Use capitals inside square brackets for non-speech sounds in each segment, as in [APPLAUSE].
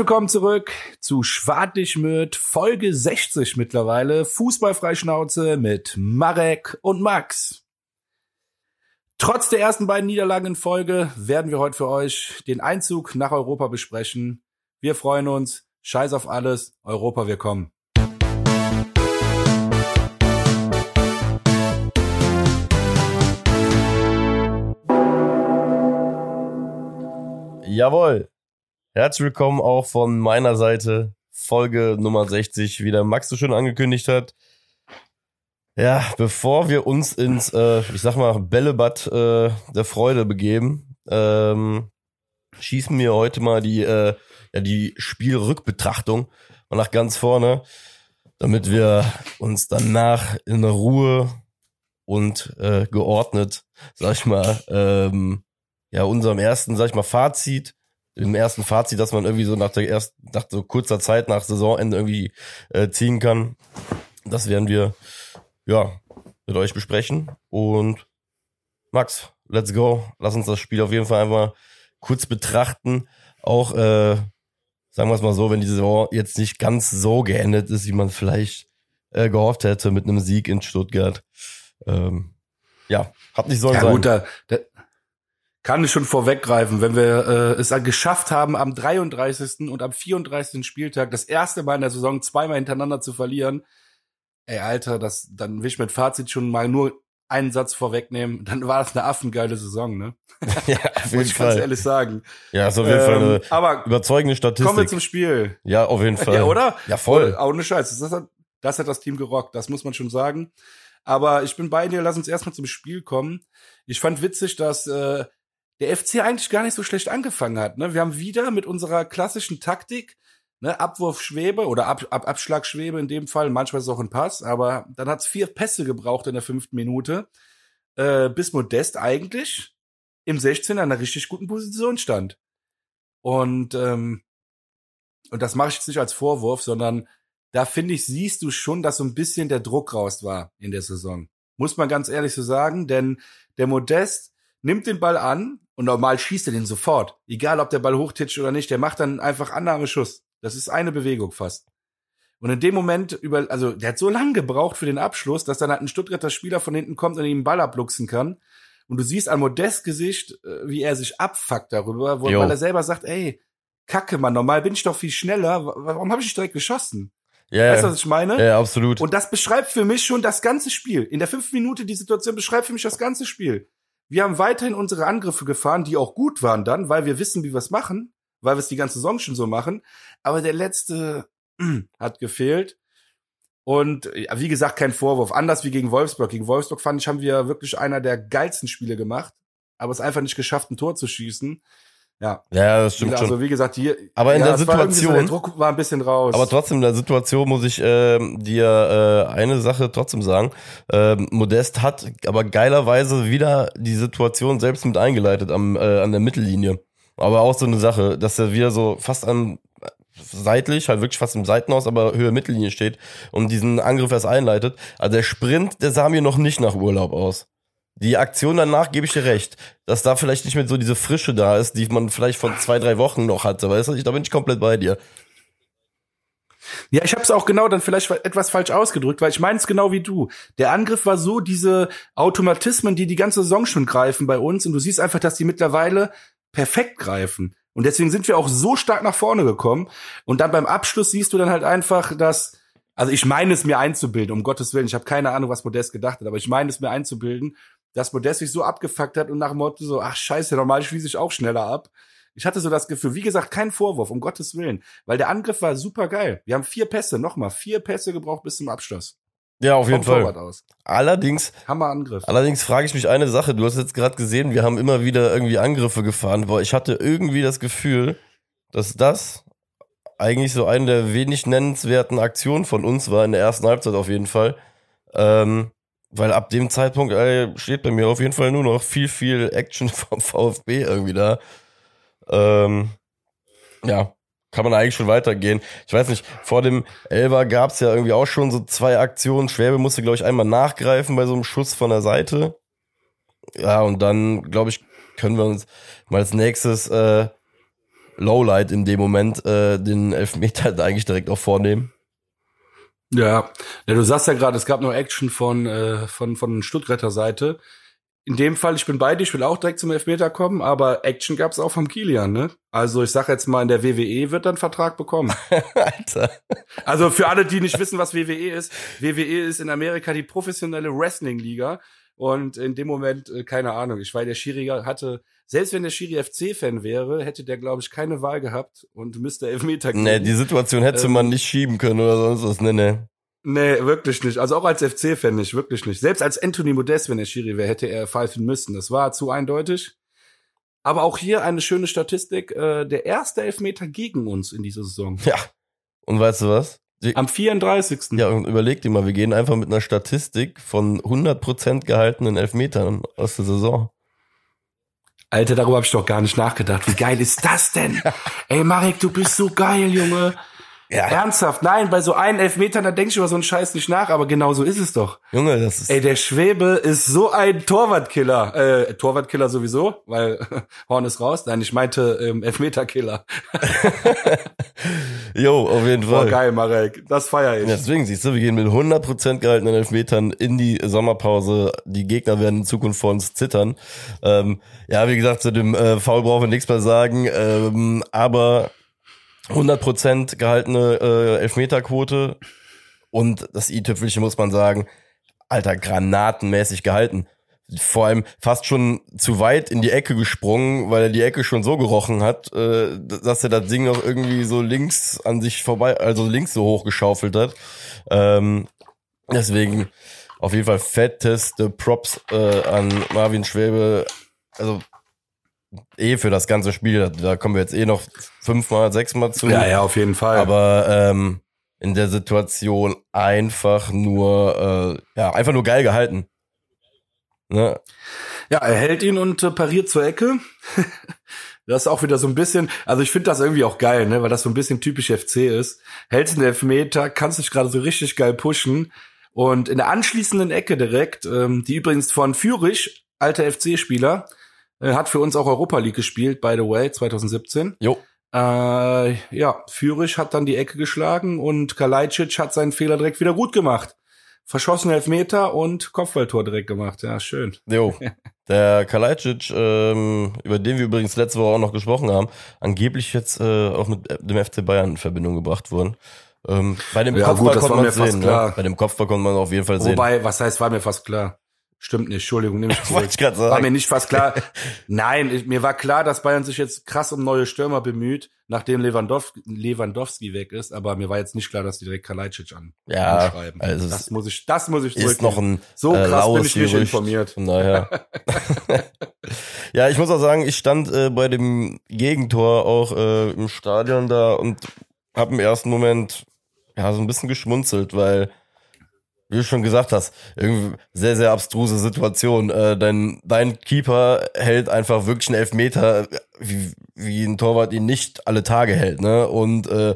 willkommen zurück zu Schwartig mit Folge 60 mittlerweile. Fußballfreischnauze mit Marek und Max. Trotz der ersten beiden Niederlagen in Folge werden wir heute für euch den Einzug nach Europa besprechen. Wir freuen uns. Scheiß auf alles. Europa, wir kommen. Jawohl. Herzlich willkommen auch von meiner Seite. Folge Nummer 60, wie der Max so schön angekündigt hat. Ja, bevor wir uns ins, äh, ich sag mal, Bällebad äh, der Freude begeben, ähm, schießen wir heute mal die, äh, ja, die Spielrückbetrachtung mal nach ganz vorne, damit wir uns danach in Ruhe und äh, geordnet, sag ich mal, ähm, ja, unserem ersten, sag ich mal, Fazit, im ersten Fazit, dass man irgendwie so nach der ersten, nach so kurzer Zeit nach Saisonende irgendwie äh, ziehen kann. Das werden wir, ja, mit euch besprechen. Und Max, let's go. Lass uns das Spiel auf jeden Fall einmal kurz betrachten. Auch, äh, sagen wir es mal so, wenn die Saison jetzt nicht ganz so geendet ist, wie man vielleicht äh, gehofft hätte mit einem Sieg in Stuttgart. Ähm, ja, hat nicht so ja, sein. Gut, da, da, kann ich schon vorweggreifen, wenn wir äh, es geschafft haben, am 33. und am 34. Spieltag das erste Mal in der Saison zweimal hintereinander zu verlieren. Ey, Alter, das, dann will ich mit Fazit schon mal nur einen Satz vorwegnehmen. [LAUGHS] Dann war das eine affengeile Saison, ne? [LAUGHS] ja, auf jeden Muss ich Fall. ganz ehrlich sagen. Ja, ist auf jeden Fall eine Ähm, aber überzeugende Statistik. kommen wir zum Spiel. ja, auf jeden [LAUGHS] Fall. Ja, oder? Ja, voll. Oder, ohne Scheiß. Das hat, das hat das Team gerockt, das muss man schon sagen. Aber ich bin bei dir, lass uns erstmal zum Spiel kommen. Ich fand witzig, dass äh, der FC eigentlich gar nicht so schlecht angefangen hat. Ne? Wir haben wieder mit unserer klassischen Taktik, ne, Abwurf Schwebe oder Ab, Ab, Abschlag Schwebe in dem Fall, manchmal ist es auch ein Pass, aber dann hat's vier Pässe gebraucht in der fünften Minute, äh, bis Modest eigentlich im 16 an einer richtig guten Position stand. Und ähm, und das mache ich jetzt nicht als Vorwurf, sondern da finde ich, siehst du schon, dass so ein bisschen der Druck raus war in der Saison. Muss man ganz ehrlich so sagen, denn der Modest nimmt den Ball an und normal schießt er den sofort. Egal, ob der Ball hochtitscht oder nicht, der macht dann einfach Annahmeschuss. Das ist eine Bewegung fast. Und in dem Moment über, also der hat so lange gebraucht für den Abschluss, dass dann halt ein Stuttgarter Spieler von hinten kommt und ihm den Ball abluchsen kann. Und du siehst an Modest Gesicht, äh, wie er sich abfuckt darüber, wo, Jo. weil er selber sagt, ey, Kacke, Mann, normal bin ich doch viel schneller. Wa- Warum habe ich nicht direkt geschossen? Ja, Weißt du, was ich meine? ja, absolut. Und das beschreibt für mich schon das ganze Spiel. In der fünften Minute die Situation beschreibt für mich das ganze Spiel. Wir haben weiterhin unsere Angriffe gefahren, die auch gut waren dann, weil wir wissen, wie wir es machen, weil wir es die ganze Saison schon so machen. Aber der letzte hat gefehlt. Und ja, wie gesagt, kein Vorwurf. Anders wie gegen Wolfsburg. Gegen Wolfsburg fand ich, haben wir wirklich einer der geilsten Spiele gemacht, aber es einfach nicht geschafft, ein Tor zu schießen. Ja, ja, das stimmt also schon. wie gesagt, hier. Aber in der war irgendwie Situation- So, der Druck war ein bisschen raus. Aber trotzdem in der Situation muss ich ähm, dir äh, eine Sache trotzdem sagen. Ähm, Modest hat aber geilerweise wieder die Situation selbst mit eingeleitet am, äh, an der Mittellinie. Aber auch so eine Sache, dass er wieder so fast an seitlich, halt wirklich fast im Seitenhaus, aber Höhe Mittellinie steht und diesen Angriff erst einleitet. Also der Sprint, der sah mir noch nicht nach Urlaub aus. Die Aktion danach gebe ich dir recht, dass da vielleicht nicht mehr so diese Frische da ist, die man vielleicht von zwei, drei Wochen noch hatte. Weißt du, ich, da bin ich komplett bei dir. Ja, ich habe es auch genau dann vielleicht etwas falsch ausgedrückt, weil ich meine es genau wie du. Der Angriff war so diese Automatismen, die die ganze Saison schon greifen bei uns und du siehst einfach, dass die mittlerweile perfekt greifen. Und deswegen sind wir auch so stark nach vorne gekommen. Und dann beim Abschluss siehst du dann halt einfach, dass, also ich meine es mir einzubilden, um Gottes Willen, ich habe keine Ahnung, was Modest gedacht hat, aber ich meine es mir einzubilden, dass Modest sich so abgefuckt hat und nach dem Motto so, ach scheiße, normal schließe ich auch schneller ab. Ich hatte so das Gefühl, wie gesagt, kein Vorwurf, um Gottes Willen, weil der Angriff war super geil. Wir haben vier Pässe, nochmal, vier Pässe gebraucht bis zum Abschluss. Ja, auf jeden Fall. Aus. Allerdings, Hammer Angriff. allerdings frage ich mich eine Sache. Du hast jetzt gerade gesehen, wir haben immer wieder irgendwie Angriffe gefahren, aber ich hatte irgendwie das Gefühl, dass das eigentlich so eine der wenig nennenswerten Aktionen von uns war in der ersten Halbzeit auf jeden Fall. Ähm, weil ab dem Zeitpunkt ey, steht bei mir auf jeden Fall nur noch viel, viel Action [LAUGHS] vom VfB irgendwie da. Ähm, ja, kann man eigentlich schon weitergehen. Ich weiß nicht, vor dem Elber gab es ja irgendwie auch schon so zwei Aktionen. Schwäbe musste, glaube ich, einmal nachgreifen bei so einem Schuss von der Seite. Ja, und dann, glaube ich, können wir uns mal als nächstes äh, Lowlight in dem Moment, äh, den Elfmeter [LAUGHS] eigentlich direkt auch vornehmen. Ja, ja du sagst ja gerade, es gab noch Action von, äh, von, von Stuttgarter Seite. In dem Fall, ich bin bei dir, ich will auch direkt zum Elfmeter kommen, aber Action gab's auch vom Kilian, ne? Also ich sag jetzt mal, in der WWE wird einen Vertrag bekommen. [LAUGHS] Alter. Also für alle, die nicht wissen, was WWE ist, WWE ist in Amerika die professionelle Wrestling-Liga. Und in dem Moment, äh, keine Ahnung, ich weiß, der Schiri hatte, selbst wenn der Schiri FC-Fan wäre, hätte der, glaube ich, keine Wahl gehabt und müsste Elfmeter geben. Nee, die Situation hätte ähm, man nicht schieben können oder sonst was. Nee, nee. Nee, wirklich nicht. Also auch als FC-Fan nicht, wirklich nicht. Selbst als Anthony Modest, wenn er Schiri wäre, hätte er pfeifen müssen. Das war zu eindeutig. Aber auch hier eine schöne Statistik. Äh, der erste Elfmeter gegen uns in dieser Saison. Ja. Und weißt du was? Die, Am 34. Ja, und überleg dir mal, wir gehen einfach mit einer Statistik von 100% gehaltenen Elfmetern aus der Saison. Alter, darüber habe ich doch gar nicht nachgedacht. Wie geil ist das denn? [LAUGHS] Ey, Marek, du bist so geil, Junge. Ja. Ernsthaft, nein, bei so einen Elfmetern, da denkst du über so einen Scheiß nicht nach, aber genau so ist es doch. Junge, das ist. Ey, der Schwebe ist so ein Torwartkiller. Äh, Torwartkiller sowieso, weil [LAUGHS] Horn ist raus. Nein, ich meinte ähm, Elfmeterkiller. [LAUGHS] jo, auf jeden Fall. Oh, geil, Marek. Das feier ich. Deswegen, siehst du, wir gehen mit 100% gehaltenen Elfmetern in die Sommerpause. Die Gegner werden in Zukunft vor uns zittern. Ähm, ja, wie gesagt, zu dem äh, Foul brauchen wir nichts mehr sagen. Ähm, aber 100% gehaltene äh, Elfmeterquote und das i-Tüpfelchen muss man sagen, alter, granatenmäßig gehalten. Vor allem fast schon zu weit in die Ecke gesprungen, weil er die Ecke schon so gerochen hat, äh, dass er das Ding noch irgendwie so links an sich vorbei, also links so hoch geschaufelt hat. Ähm, deswegen auf jeden Fall fetteste Props äh, an Marvin Schwäbe. Also eh für das ganze Spiel. Da kommen wir jetzt eh noch fünfmal, sechsmal zu. Ja, ja, auf jeden Fall. Aber ähm, in der Situation einfach nur, äh, ja, einfach nur geil gehalten. Ne? Ja, er hält ihn und äh, pariert zur Ecke. [LAUGHS] das ist auch wieder so ein bisschen, also ich finde das irgendwie auch geil, ne, weil das so ein bisschen typisch FC ist. Hältst einen Elfmeter, kannst dich gerade so richtig geil pushen. Und in der anschließenden Ecke direkt, ähm, die übrigens von Fürich, alter FC-Spieler, hat für uns auch Europa League gespielt, by the way, 2017. Jo. Äh, ja, Fürich hat dann die Ecke geschlagen und Kalajdzic hat seinen Fehler direkt wieder gut gemacht. Verschossen Elfmeter und Kopfballtor direkt gemacht. Ja, schön. Jo. [LAUGHS] Der Kalajdzic, ähm, über den wir übrigens letzte Woche auch noch gesprochen haben, angeblich jetzt äh, auch mit dem FC Bayern in Verbindung gebracht worden. Ähm, bei dem ja, Kopfball gut, konnte man sehen. Ne? Bei dem Kopfball konnte man auf jeden Fall sehen. Wobei, was heißt, war mir fast klar. Stimmt nicht, Entschuldigung, nehme ich [LAUGHS] zurück. ich sagen. War mir nicht fast klar. Nein, ich, mir war klar, dass Bayern sich jetzt krass um neue Stürmer bemüht, nachdem Lewandowski, Lewandowski weg ist, aber mir war jetzt nicht klar, dass die direkt Kalajdzic an ja, schreiben. Also das muss ich, das muss ich Ist noch ein so äh, krass bin ich nicht Gerücht. informiert. Daher. [LAUGHS] ja, ich muss auch sagen, ich stand äh, bei dem Gegentor auch äh, im Stadion da und habe im ersten Moment ja so ein bisschen geschmunzelt, weil wie du schon gesagt hast, irgendwie sehr, sehr abstruse Situation. Äh, dein, dein Keeper hält einfach wirklich einen Elfmeter, wie, wie ein Torwart ihn nicht alle Tage hält, ne? Und äh,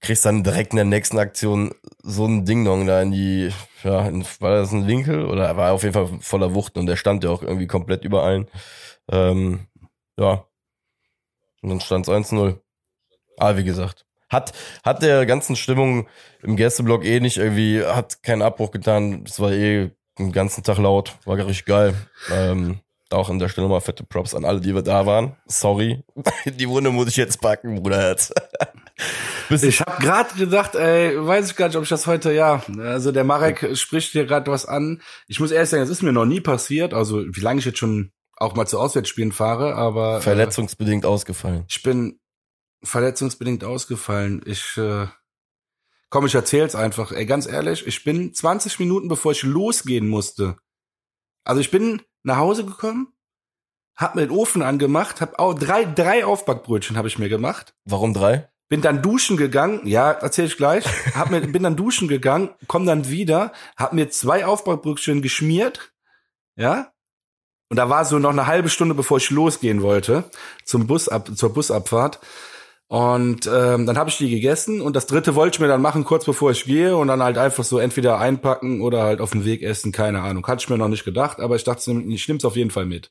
kriegst dann direkt in der nächsten Aktion so ein Ding-Dong da in die, ja, in, war das ein Winkel? Oder war auf jeden Fall voller Wucht und der stand ja auch irgendwie komplett über allen. Ähm, ja. Und dann stand es 1-0. Aber wie gesagt, hat, hat der ganzen Stimmung im Gästeblock eh nicht irgendwie, hat keinen Abbruch getan. Es war eh den ganzen Tag laut, war richtig geil. Ähm, auch an der Stelle mal fette Props an alle, die wir da waren. Sorry, [LAUGHS] die Wunde muss ich jetzt packen, Bruderherz. [LAUGHS] ich habe gerade gedacht, ey, weiß ich gar nicht, ob ich das heute, ja, also der Marek spricht hier gerade was an. Ich muss ehrlich sagen, das ist mir noch nie passiert, also wie lange ich jetzt schon auch mal zu Auswärtsspielen fahre, aber äh, verletzungsbedingt äh, ausgefallen. Ich bin verletzungsbedingt ausgefallen. Ich äh, komm, ich erzähl's einfach. Ey, ganz ehrlich, ich bin 20 Minuten bevor ich losgehen musste. Also ich bin nach Hause gekommen, hab mir den Ofen angemacht, hab auch drei drei Aufbackbrötchen habe ich mir gemacht. Warum drei? Bin dann duschen gegangen, ja, erzähl ich gleich. [LAUGHS] Hab mir, bin dann duschen gegangen, komm dann wieder, hab mir zwei Aufbackbrötchen geschmiert, ja, und da war so noch eine halbe Stunde, bevor ich losgehen wollte, zum Bus ab, zur Busabfahrt. Und ähm, dann habe ich die gegessen und das dritte wollte ich mir dann machen, kurz bevor ich gehe und dann halt einfach so entweder einpacken oder halt auf dem Weg essen, keine Ahnung. Hatte ich mir noch nicht gedacht, aber ich dachte, ich nehme es auf jeden Fall mit.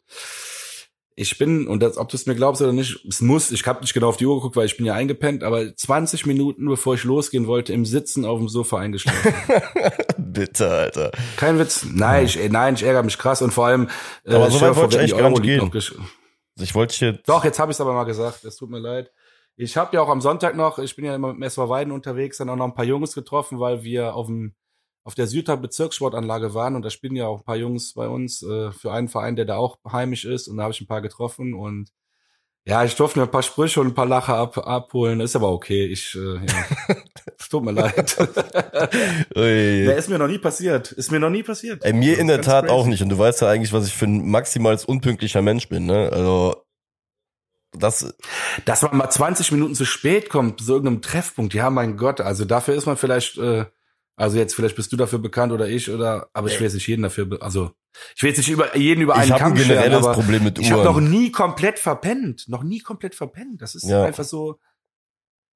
Ich bin, und das, ob du es mir glaubst oder nicht, es muss, ich habe nicht genau auf die Uhr geguckt, weil ich bin ja eingepennt, aber 20 Minuten, bevor ich losgehen wollte, im Sitzen auf dem Sofa eingeschlafen. [LAUGHS] Bitte, Alter. Kein Witz. Nein, ich, nein, ich ärgere mich krass und vor allem. Äh, aber so weit wollte ich eigentlich gar nicht gehen. Ich wollte hier. Doch, jetzt habe ich es aber mal gesagt. Es tut mir leid. Ich habe ja auch am Sonntag noch, ich bin ja immer mit SV Weiden unterwegs, dann auch noch ein paar Jungs getroffen, weil wir auf dem auf der Südter Bezirkssportanlage waren und da spielen ja auch ein paar Jungs bei uns äh, für einen Verein, der da auch heimisch ist und da habe ich ein paar getroffen und ja, ich durfte mir ein paar Sprüche und ein paar Lacher ab, abholen, ist aber okay. Ich, äh, ja. [LAUGHS] es tut mir leid. [LAUGHS] nee, ist mir noch nie passiert. Ist mir noch nie passiert. Ey, mir in der Tat crazy. auch nicht. Und du weißt ja eigentlich, was ich für ein maximal unpünktlicher Mensch bin. Ne? Also das, dass man mal 20 Minuten zu spät kommt zu irgendeinem Treffpunkt. Ja, mein Gott. Also dafür ist man vielleicht äh, also jetzt vielleicht bist du dafür bekannt oder ich oder, aber ich will jetzt nicht jeden dafür, also ich will jetzt nicht über jeden über einen ich Kamm ein generelles scheren, Problem mit Uhren. Ich habe noch nie komplett verpennt, noch nie komplett verpennt. Das ist ja. einfach so.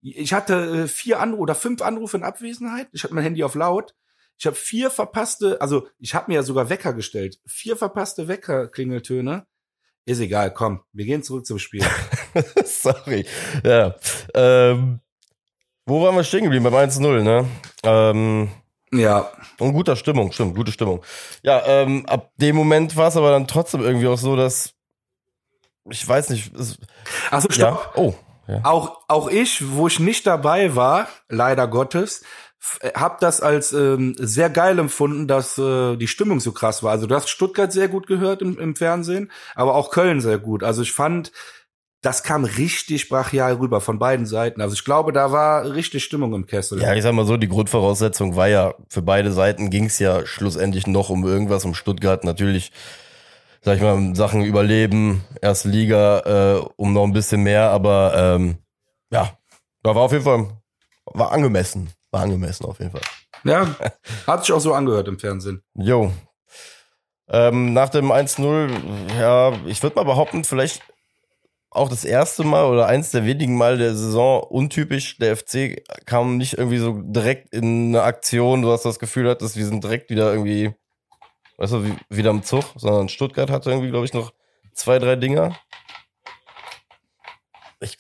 Ich hatte äh, vier Anrufe oder fünf Anrufe in Abwesenheit. Ich hatte mein Handy auf laut. Ich habe vier verpasste, also ich habe mir ja sogar Wecker gestellt. Vier verpasste Wecker-Klingeltöne. Ist egal, komm, wir gehen zurück zum Spiel. [LAUGHS] Sorry. Ja. Ähm, wo waren wir stehen geblieben? Beim 1-0, ne? Ähm, ja. Und guter Stimmung, stimmt, gute Stimmung. Ja, ähm, ab dem Moment war es aber dann trotzdem irgendwie auch so, dass ich weiß nicht. Es, Achso, stopp. Ja? Oh. Ja. Auch, auch ich, wo ich nicht dabei war, leider Gottes, hab das als ähm, sehr geil empfunden, dass äh, die Stimmung so krass war. Also du hast Stuttgart sehr gut gehört im, im Fernsehen, aber auch Köln sehr gut. Also ich fand, das kam richtig brachial rüber von beiden Seiten. Also ich glaube, da war richtig Stimmung im Kessel. Ja, ich sag mal so, die Grundvoraussetzung war ja, für beide Seiten ging es ja schlussendlich noch um irgendwas, um Stuttgart natürlich, sag ich mal, Sachen überleben, erste Liga, äh, um noch ein bisschen mehr, aber ähm, ja, da war auf jeden Fall, war angemessen, war angemessen auf jeden Fall. Ja, [LAUGHS] hat sich auch so angehört im Fernsehen. Jo. Ähm, nach dem 1-0, ja, ich würde mal behaupten, vielleicht auch das erste Mal oder eins der wenigen Mal der Saison untypisch. Der FC kam nicht irgendwie so direkt in eine Aktion. Du hast das Gefühl, dass wir sind direkt wieder irgendwie, weißt du, wieder im Zug, sondern Stuttgart hatte irgendwie, glaube ich, noch zwei, drei Dinger ich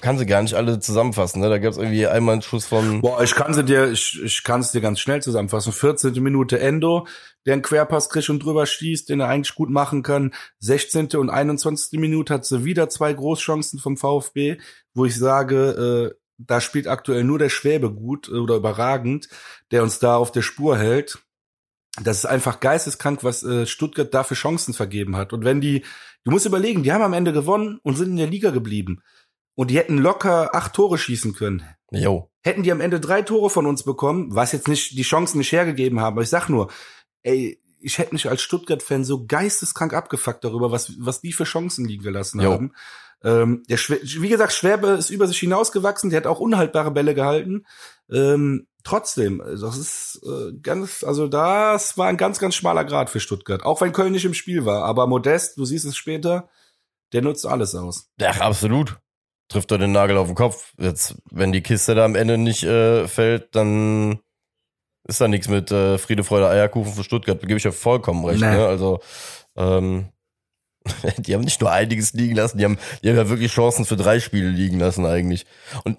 kann sie gar nicht alle zusammenfassen. Ne? Da gab es irgendwie einmal einen Schuss von. Boah, ich kann sie dir, ich, ich kann es dir ganz schnell zusammenfassen. 14. Minute Endo, der einen Querpass kriegt und drüber schießt, den er eigentlich gut machen kann. 16. und 21. Minute hat sie wieder zwei Großchancen vom VfB, wo ich sage, äh, da spielt aktuell nur der Schwäbe gut oder überragend, der uns da auf der Spur hält. Das ist einfach geisteskrank, was äh, Stuttgart da für Chancen vergeben hat. Und wenn die, du musst überlegen, die haben am Ende gewonnen und sind in der Liga geblieben. Und die hätten locker acht Tore schießen können. Jo. Hätten die am Ende drei Tore von uns bekommen, was jetzt nicht die Chancen nicht hergegeben haben. Aber ich sag nur, ey, ich hätte mich als Stuttgart-Fan so geisteskrank abgefuckt darüber, was, was die für Chancen liegen gelassen jo. haben. Ähm, der Schw wie gesagt, Schwerbe ist über sich hinausgewachsen, der hat auch unhaltbare Bälle gehalten. Ähm, trotzdem, das ist äh, ganz, also das war ein ganz, ganz schmaler Grad für Stuttgart. Auch wenn Köln nicht im Spiel war. Aber Modest, du siehst es später, der nutzt alles aus. Ja, absolut trifft er den Nagel auf den Kopf. Jetzt, wenn die Kiste da am Ende nicht äh, fällt, dann ist da nichts mit äh, Friede, Freude, Eierkuchen für Stuttgart. Da gebe ich ja vollkommen recht. Nee. Ne? Also, ähm, [LAUGHS] die haben nicht nur einiges liegen lassen, die haben, die haben ja wirklich Chancen für drei Spiele liegen lassen eigentlich. Und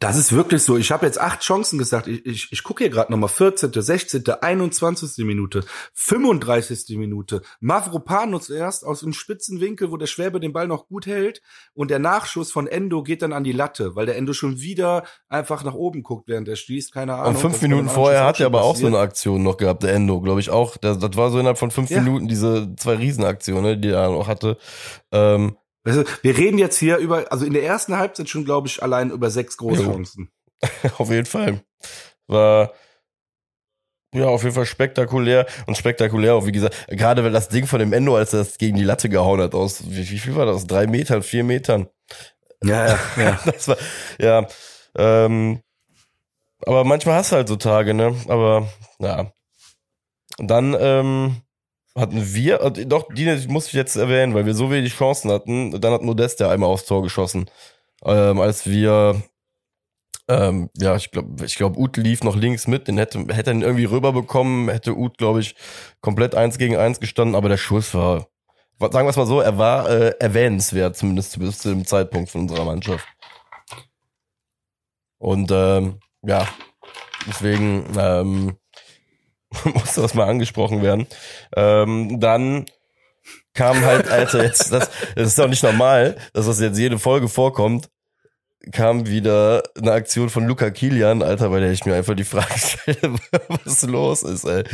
das ist wirklich so. Ich habe jetzt acht Chancen gesagt. Ich, ich, ich gucke hier gerade nochmal 14., 16., 21. Minute, 35. Minute. Mavropanos erst aus dem spitzen Winkel, wo der Schwäbe den Ball noch gut hält. Und der Nachschuss von Endo geht dann an die Latte, weil der Endo schon wieder einfach nach oben guckt, während er schließt. Keine Ahnung. Und fünf Minuten vorher hat er aber auch so eine Aktion noch gehabt, der Endo, glaube ich auch. Das, das war so innerhalb von fünf ja. Minuten diese zwei Riesenaktionen, die er noch hatte. Ähm, wir reden jetzt hier über, also in der ersten Halbzeit schon, glaube ich, allein über sechs Großchancen. [LAUGHS] auf jeden Fall. War, ja, auf jeden Fall spektakulär und spektakulär auch, wie gesagt, gerade weil das Ding von dem Endo, als er das gegen die Latte gehauen hat, aus, wie, wie viel war das? Drei Metern, vier Metern? Ja, ja, ja. [LAUGHS] das war, ja, ähm, aber manchmal hast du halt so Tage, ne? Aber, ja. Und dann, ähm, hatten wir, doch, die muss ich jetzt erwähnen, weil wir so wenig Chancen hatten. Dann hat Modest ja einmal aufs Tor geschossen. Ähm, als wir, ähm, ja, ich glaube, ich glaube, Ut lief noch links mit, den hätte, hätte ihn irgendwie rüberbekommen, hätte Ut, glaube ich, komplett eins gegen eins gestanden, aber der Schuss war, sagen wir es mal so, er war äh, erwähnenswert, zumindest bis zu dem Zeitpunkt von unserer Mannschaft. Und ähm, ja, deswegen ähm, [LAUGHS] musste das mal angesprochen werden. Ähm, dann kam halt, Alter, jetzt, das, das ist doch nicht normal, dass das jetzt jede Folge vorkommt, kam wieder eine Aktion von Luca Kilian, Alter, bei der ich mir einfach die Frage [LAUGHS] stelle, was los ist, ey.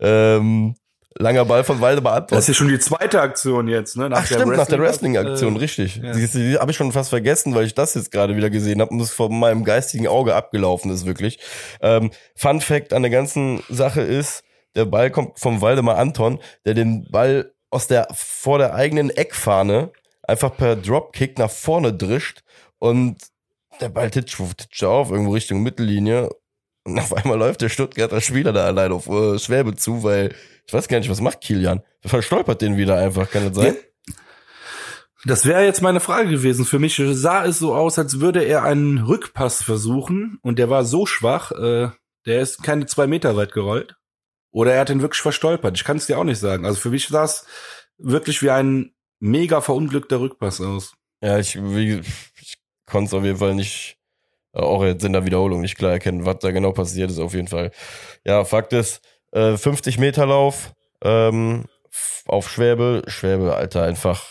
Ähm, langer Ball von Waldemar Anton. Das ist ja schon die zweite Aktion jetzt, ne? Nach Ach stimmt, nach der Wrestling-Aktion, äh, richtig. Ja. Die, die habe ich schon fast vergessen, weil ich das jetzt gerade wieder gesehen habe und es vor meinem geistigen Auge abgelaufen ist, wirklich. Ähm, Fun Fact an der ganzen Sache ist, der Ball kommt vom Waldemar Anton, der den Ball aus der vor der eigenen Eckfahne einfach per Dropkick nach vorne drischt und der Ball titscht, titscht auf, irgendwo Richtung Mittellinie. Und auf einmal läuft der Stuttgarter Spieler da allein auf äh, Schwäbe zu, weil ich weiß gar nicht, was macht Kilian? Verstolpert den wieder einfach, kann das sein? Ja. Das wäre jetzt meine Frage gewesen. Für mich sah es so aus, als würde er einen Rückpass versuchen und der war so schwach, äh, der ist keine zwei Meter weit gerollt. Oder er hat ihn wirklich verstolpert. Ich kann es dir auch nicht sagen. Also für mich sah es wirklich wie ein mega verunglückter Rückpass aus. Ja, ich, wie, ich konnte es auf jeden Fall nicht, auch jetzt in der Wiederholung nicht klar erkennen, was da genau passiert ist, auf jeden Fall. Ja, Fakt ist, äh, 50 Meter Lauf ähm, auf Schwäbe. Schwäbe, Alter, einfach,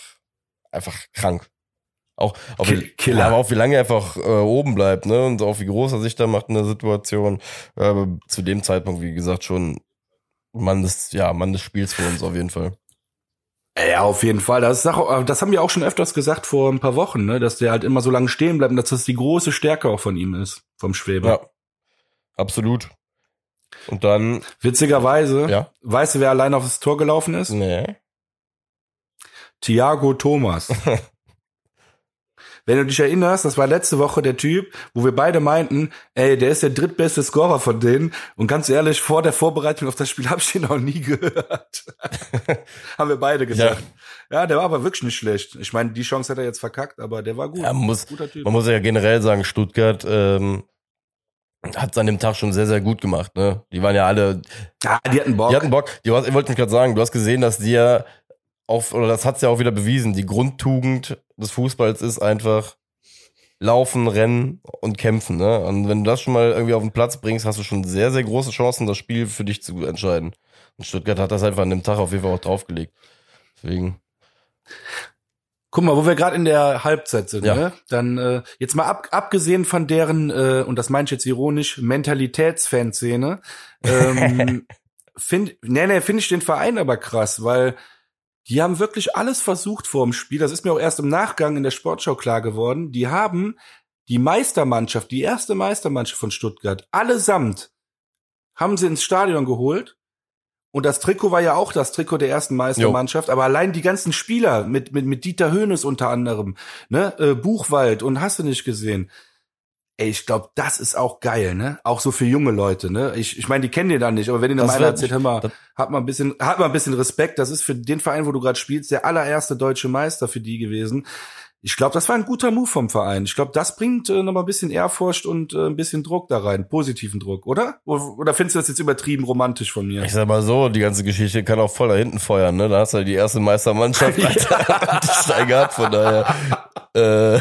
einfach krank. Auch, auch wie, Killer. aber auch wie lange er einfach äh, oben bleibt, ne? Und auch wie groß er sich da macht in der Situation. Äh, zu dem Zeitpunkt, wie gesagt, schon Mann des, ja, Mann des Spiels für uns auf jeden Fall. Ja, auf jeden Fall. Das, ist auch, das haben wir auch schon öfters gesagt vor ein paar Wochen, ne? dass der halt immer so lange stehen bleibt und dass das die große Stärke auch von ihm ist, vom Schweber. Ja, absolut. Und dann. Witzigerweise, ja? weißt du, wer allein aufs Tor gelaufen ist? Nee. Thiago Thomas. [LAUGHS] Wenn du dich erinnerst, das war letzte Woche der Typ, wo wir beide meinten, ey, der ist der drittbeste Scorer von denen. Und ganz ehrlich, vor der Vorbereitung auf das Spiel [LAUGHS] habe ich den noch nie gehört. [LAUGHS] Haben wir beide gesagt. Ja. ja. der war aber wirklich nicht schlecht. Ich meine, die Chance hat er jetzt verkackt, aber der war gut. Ja, man, muss, man muss ja generell sagen, Stuttgart ähm, hat es an dem Tag schon sehr, sehr gut gemacht. Ne? Die waren ja alle. Ja, die hatten Bock. Die hatten Bock. Die, ich wollte mich gerade sagen, du hast gesehen, dass die ja auf, oder das hat's ja auch wieder bewiesen, die Grundtugend des Fußballs ist einfach laufen, rennen und kämpfen. Ne? Und wenn du das schon mal irgendwie auf den Platz bringst, hast du schon sehr, sehr große Chancen, das Spiel für dich zu entscheiden. Und Stuttgart hat das einfach an dem Tag auf jeden Fall auch draufgelegt. Deswegen. Guck mal, wo wir gerade in der Halbzeit sind, ja. ne? Dann äh, jetzt mal ab, abgesehen von deren, äh, und das meine ich jetzt ironisch, Mentalitätsfanszene, ähm, [LAUGHS] finde nee, nee, finde ich den Verein aber krass, weil die haben wirklich alles versucht vor dem Spiel. Das ist mir auch erst im Nachgang in der Sportschau klar geworden. Die haben die Meistermannschaft, die erste Meistermannschaft von Stuttgart, allesamt haben sie ins Stadion geholt. Und das Trikot war ja auch das Trikot der ersten Meistermannschaft, jo. aber allein die ganzen Spieler mit, mit, mit Dieter Höhnes unter anderem, ne, äh, Buchwald und hast du nicht gesehen. Ey, ich glaube, das ist auch geil, ne? Auch so für junge Leute, ne? Ich, ich meine, die kennen den dann nicht, aber wenn ihr einer erzählt, hör mal, hat mal ein bisschen, hat mal ein bisschen Respekt. Das ist für den Verein, wo du gerade spielst, der allererste deutsche Meister für die gewesen ich glaube, das war ein guter Move vom Verein. Ich glaube, das bringt äh, nochmal ein bisschen Ehrfurcht und äh, ein bisschen Druck da rein, positiven Druck, oder? Oder findest du das jetzt übertrieben romantisch von mir? Ich sag mal so, die ganze Geschichte kann auch voll da hinten feuern, ne? Da hast du halt die erste Meistermannschaft [LAUGHS] ja. [LAUGHS] von daher. Äh.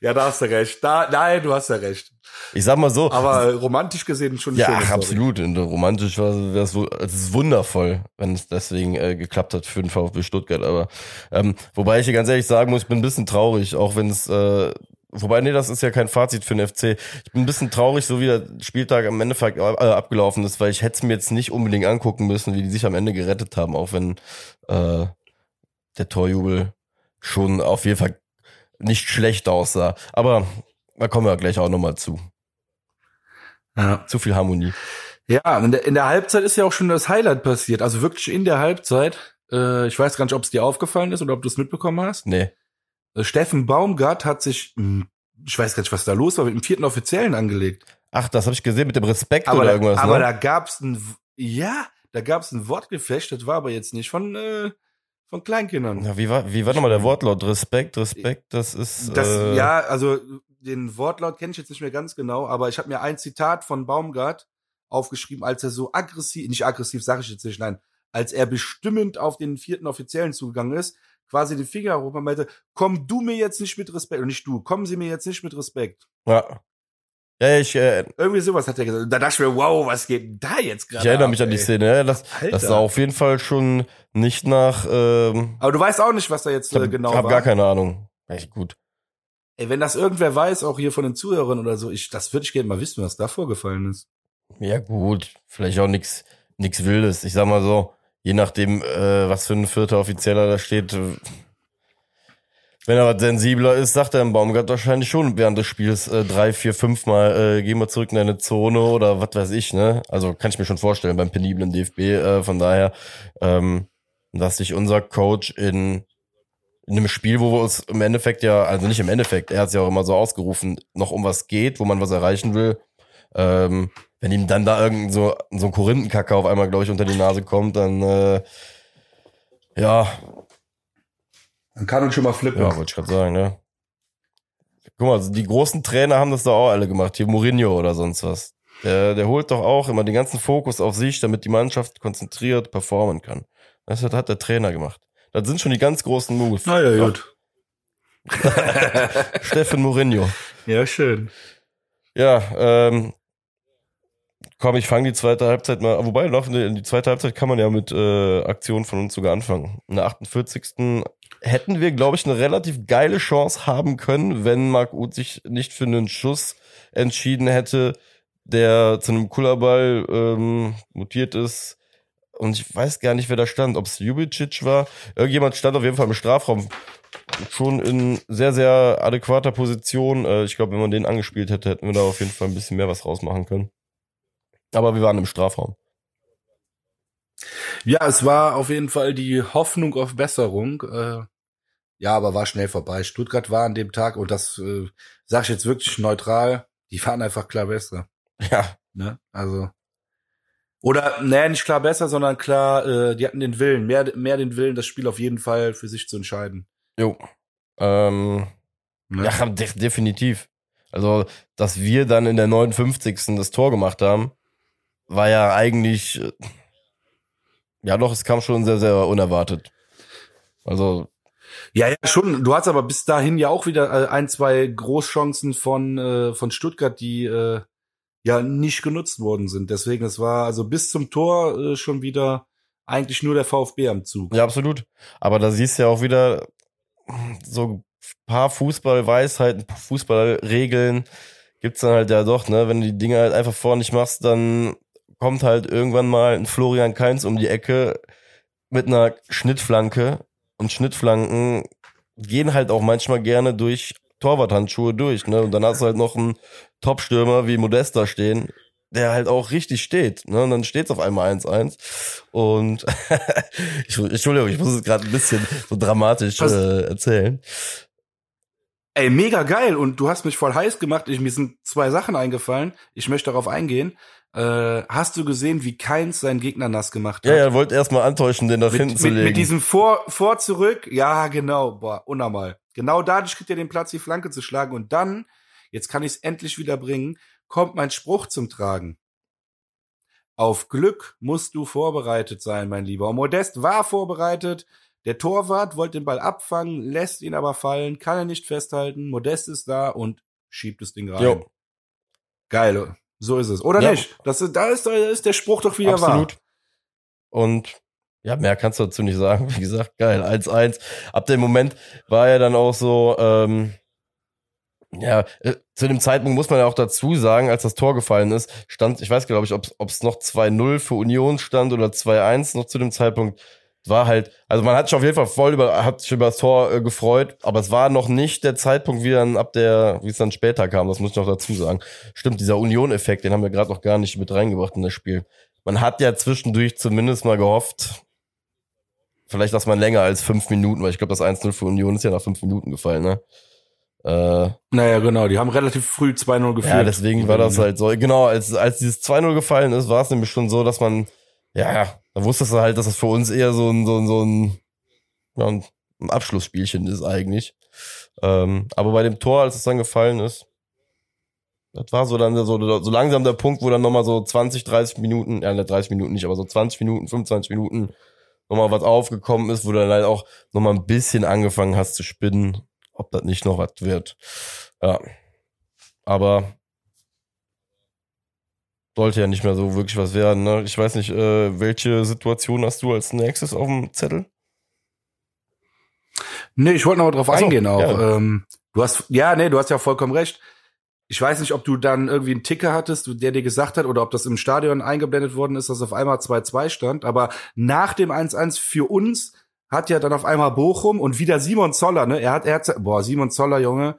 Ja, da hast du recht. Da, nein, du hast ja recht. Ich sag mal so. Aber romantisch gesehen schon Ja, ach, absolut. Und romantisch war es ist wundervoll, wenn es deswegen äh, geklappt hat für den VfB Stuttgart. Aber ähm, wobei ich hier ganz ehrlich sagen muss, ich bin ein bisschen traurig, auch wenn es äh, Wobei, nee, das ist ja kein Fazit für den FC. Ich bin ein bisschen traurig, so wie der Spieltag am Endeffekt äh, abgelaufen ist, weil ich hätte es mir jetzt nicht unbedingt angucken müssen, wie die sich am Ende gerettet haben, auch wenn äh, der Torjubel schon auf jeden Fall nicht schlecht aussah. Aber da kommen wir gleich auch nochmal zu. Ja. Zu viel Harmonie. Ja, in der, in der Halbzeit ist ja auch schon das Highlight passiert. Also wirklich in der Halbzeit. Äh, ich weiß gar nicht, ob es dir aufgefallen ist oder ob du es mitbekommen hast. Nee. Äh, Steffen Baumgart hat sich, hm, ich weiß gar nicht, was da los war, mit dem vierten Offiziellen angelegt. Ach, das habe ich gesehen mit dem Respekt aber oder da, irgendwas. Aber ne? da gab's ein, ja, da gab's ein Wortgefecht, das war aber jetzt nicht von äh, von Kleinkindern. Ja, wie war, wie war nochmal der Wortlaut? Respekt, Respekt, das ist. Das, äh, ja, also den Wortlaut kenne ich jetzt nicht mehr ganz genau, aber ich habe mir ein Zitat von Baumgart aufgeschrieben, als er so aggressiv, nicht aggressiv, sage ich jetzt nicht, nein, als er bestimmend auf den vierten Offiziellen zugegangen ist, quasi den Finger hoch und meinte, komm du mir jetzt nicht mit Respekt, und nicht du, kommen Sie mir jetzt nicht mit Respekt. Ja. Ja, ich, äh, Irgendwie sowas hat er gesagt. Da dachte ich mir, wow, was geht denn da jetzt gerade? ich erinnere ab, mich an die ey? Szene. Ja, das, Alter. das sah auf jeden Fall schon nicht nach. Ähm, Aber du weißt auch nicht, was da jetzt ich hab, äh, genau hab war. gar keine Ahnung. Echt gut. Ey, wenn das irgendwer weiß, auch hier von den Zuhörern oder so, ich, das würde ich gerne mal wissen, was da vorgefallen ist. Ja, gut. Vielleicht auch nix, nix Wildes. Ich sag mal so, je nachdem, äh, was für ein vierter Offizieller da steht. äh, Wenn er was sensibler ist, sagt er im Baumgart wahrscheinlich schon während des Spiels äh, drei, vier, fünf Mal, äh, geh mal zurück in deine Zone oder was weiß ich, ne? Also kann ich mir schon vorstellen beim peniblen DFB. Äh, von daher, ähm, dass sich unser Coach in, in einem Spiel, wo uns im Endeffekt ja, also nicht im Endeffekt, er hat es ja auch immer so ausgerufen, noch um was geht, wo man was erreichen will, ähm, wenn ihm dann da irgend so, so ein Korinthenkacker auf einmal, glaube ich, unter die Nase kommt, dann äh, ja, Man kann uns schon mal flippen. ja, wollte ich gerade sagen, ne? Guck mal, die großen Trainer haben das doch auch alle gemacht, hier Mourinho oder sonst was. Der, der holt doch auch immer den ganzen Fokus auf sich, damit die Mannschaft konzentriert performen kann. Das hat der Trainer gemacht. Das sind schon die ganz großen Moves. Na ja, gut. [LAUGHS] Steffen Mourinho. Ja, schön. Ja, ähm, komm, ich fange die zweite Halbzeit mal. Wobei, noch in die zweite Halbzeit kann man ja mit äh, Aktionen von uns sogar anfangen. In der 48. hätten wir, glaube ich, eine relativ geile Chance haben können, wenn Marc Uth sich nicht für einen Schuss entschieden hätte, der zu einem Kullerball ähm, mutiert ist. Und ich weiß gar nicht, wer da stand, ob es Jubicic war. Irgendjemand stand auf jeden Fall im Strafraum schon in sehr, sehr adäquater Position. Äh, ich glaube, wenn man den angespielt hätte, hätten wir da auf jeden Fall ein bisschen mehr was rausmachen können. Aber wir waren im Strafraum. Ja, es war auf jeden Fall die Hoffnung auf Besserung. Äh, ja, aber war schnell vorbei. Stuttgart war an dem Tag, und das äh, sage ich jetzt wirklich neutral, die waren einfach klar besser. Ja, Ne? Also. Oder, naja, nicht klar besser, sondern klar, äh, die hatten den Willen, mehr, mehr den Willen, das Spiel auf jeden Fall für sich zu entscheiden. jo. Ähm, Ne? ja, de definitiv. Also, dass wir dann in der 59. das Tor gemacht haben, war ja eigentlich, äh, ja doch, es kam schon sehr, sehr unerwartet. Also, Ja, ja, schon. Du hast aber bis dahin ja auch wieder äh, ein, zwei Großchancen von, äh, von Stuttgart, die äh, ja nicht genutzt worden sind. Deswegen, es war also bis zum Tor äh, schon wieder eigentlich nur der VfB am Zug. Ja, absolut. Aber da siehst du ja auch wieder so paar Fußballweisheiten, Fußballregeln gibt's dann halt ja doch, ne? Wenn du die Dinge halt einfach vorne nicht machst, dann kommt halt irgendwann mal ein Florian Kainz um die Ecke mit einer Schnittflanke und Schnittflanken gehen halt auch manchmal gerne durch Torwarthandschuhe durch, ne? Und dann hast du halt noch einen Topstürmer wie Modesta stehen, der halt auch richtig steht. Ne? Und dann steht's auf einmal 1-1. Und [LAUGHS] ich, Entschuldigung, ich muss es gerade ein bisschen so dramatisch äh, erzählen. Ey, mega geil. Und du hast mich voll heiß gemacht. Ich, mir sind zwei Sachen eingefallen. Ich möchte darauf eingehen. Äh, hast du gesehen, wie Keins seinen Gegner nass gemacht hat? Ja, ja, wollte erstmal antäuschen, den nach hinten mit, zu mit, legen. mit diesem Vor, Vor zurück, ja, genau, boah, unnormal. Genau dadurch kriegt er den Platz, die Flanke zu schlagen und dann, jetzt kann ich es endlich wieder bringen, kommt mein Spruch zum Tragen. Auf Glück musst du vorbereitet sein, mein Lieber. Und Modest war vorbereitet. Der Torwart wollte den Ball abfangen, lässt ihn aber fallen, kann er nicht festhalten. Modest ist da und schiebt das Ding rein. Jo. Geil, so ist es. Oder Ja. nicht? Das, ist- da, ist, da ist der Spruch doch wieder wahr. Absolut. Und ja, mehr kannst du dazu nicht sagen. [LAUGHS] Wie gesagt, geil, 1-1. Ab dem Moment war er dann auch so, ähm, ja, äh, zu dem Zeitpunkt muss man ja auch dazu sagen, als das Tor gefallen ist, stand, ich weiß glaube ich, ob es noch 2-0 für Union stand oder 2-1 noch zu dem Zeitpunkt. War halt, also man hat sich auf jeden Fall voll über, hat sich über das Tor äh, gefreut, aber es war noch nicht der Zeitpunkt, wie dann ab der, wie es dann später kam, das muss ich noch dazu sagen. Stimmt, dieser Union-Effekt, den haben wir gerade noch gar nicht mit reingebracht in das Spiel. Man hat ja zwischendurch zumindest mal gehofft, vielleicht, dass man länger als fünf Minuten, weil ich glaube, das 1-0 für Union ist ja nach fünf Minuten gefallen, ne? Äh, Naja, genau, die haben relativ früh 2-0 geführt. ja, deswegen war das halt so. Genau, als, als dieses 2-0 gefallen ist, war es nämlich schon so, dass man, ja, ja, da wusstest du halt, dass das für uns eher so ein, so ein, so ein, ja, ein Abschlussspielchen ist eigentlich. Ähm, aber bei dem Tor, als es dann gefallen ist, Das war so dann so, so langsam der Punkt, wo dann nochmal so 20, 30 Minuten, ja, 30 Minuten nicht, aber so 20 Minuten, 25 Minuten nochmal was aufgekommen ist, wo du dann halt auch nochmal ein bisschen angefangen hast zu spinnen, ob das nicht noch was wird. Ja. Aber sollte ja nicht mehr so wirklich was werden. Ne? Ich weiß nicht, äh, welche Situation hast du als nächstes auf dem Zettel? Nee, ich wollte noch mal drauf so, eingehen auch. Ja. Ähm, du hast, ja, nee, du hast ja vollkommen recht. Ich weiß nicht, ob du dann irgendwie einen Ticker hattest, der dir gesagt hat, oder ob das im Stadion eingeblendet worden ist, dass auf einmal 2-2 stand. Aber nach dem 1-1 für uns hat ja dann auf einmal Bochum und wieder Simon Zoller, ne? Er hat, er hat, boah, Simon Zoller, Junge,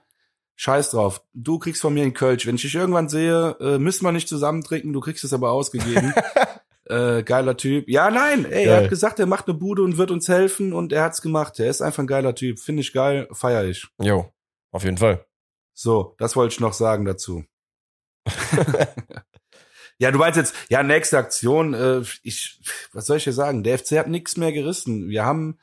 scheiß drauf. Du kriegst von mir einen Kölsch. Wenn ich dich irgendwann sehe, äh, müssen wir nicht zusammen trinken, du kriegst es aber ausgegeben. [LAUGHS] äh, geiler Typ. Ja, nein, ey, geil. er hat gesagt, er macht eine Bude und wird uns helfen und er hat's gemacht. Er ist einfach ein geiler Typ. Finde ich geil, feier ich. Jo, auf jeden Fall. So, das wollte ich noch sagen dazu. [LAUGHS] [LAUGHS] ja, du meinst jetzt, ja, nächste Aktion, äh, ich, was soll ich dir sagen? Der FC hat nichts mehr gerissen. Wir haben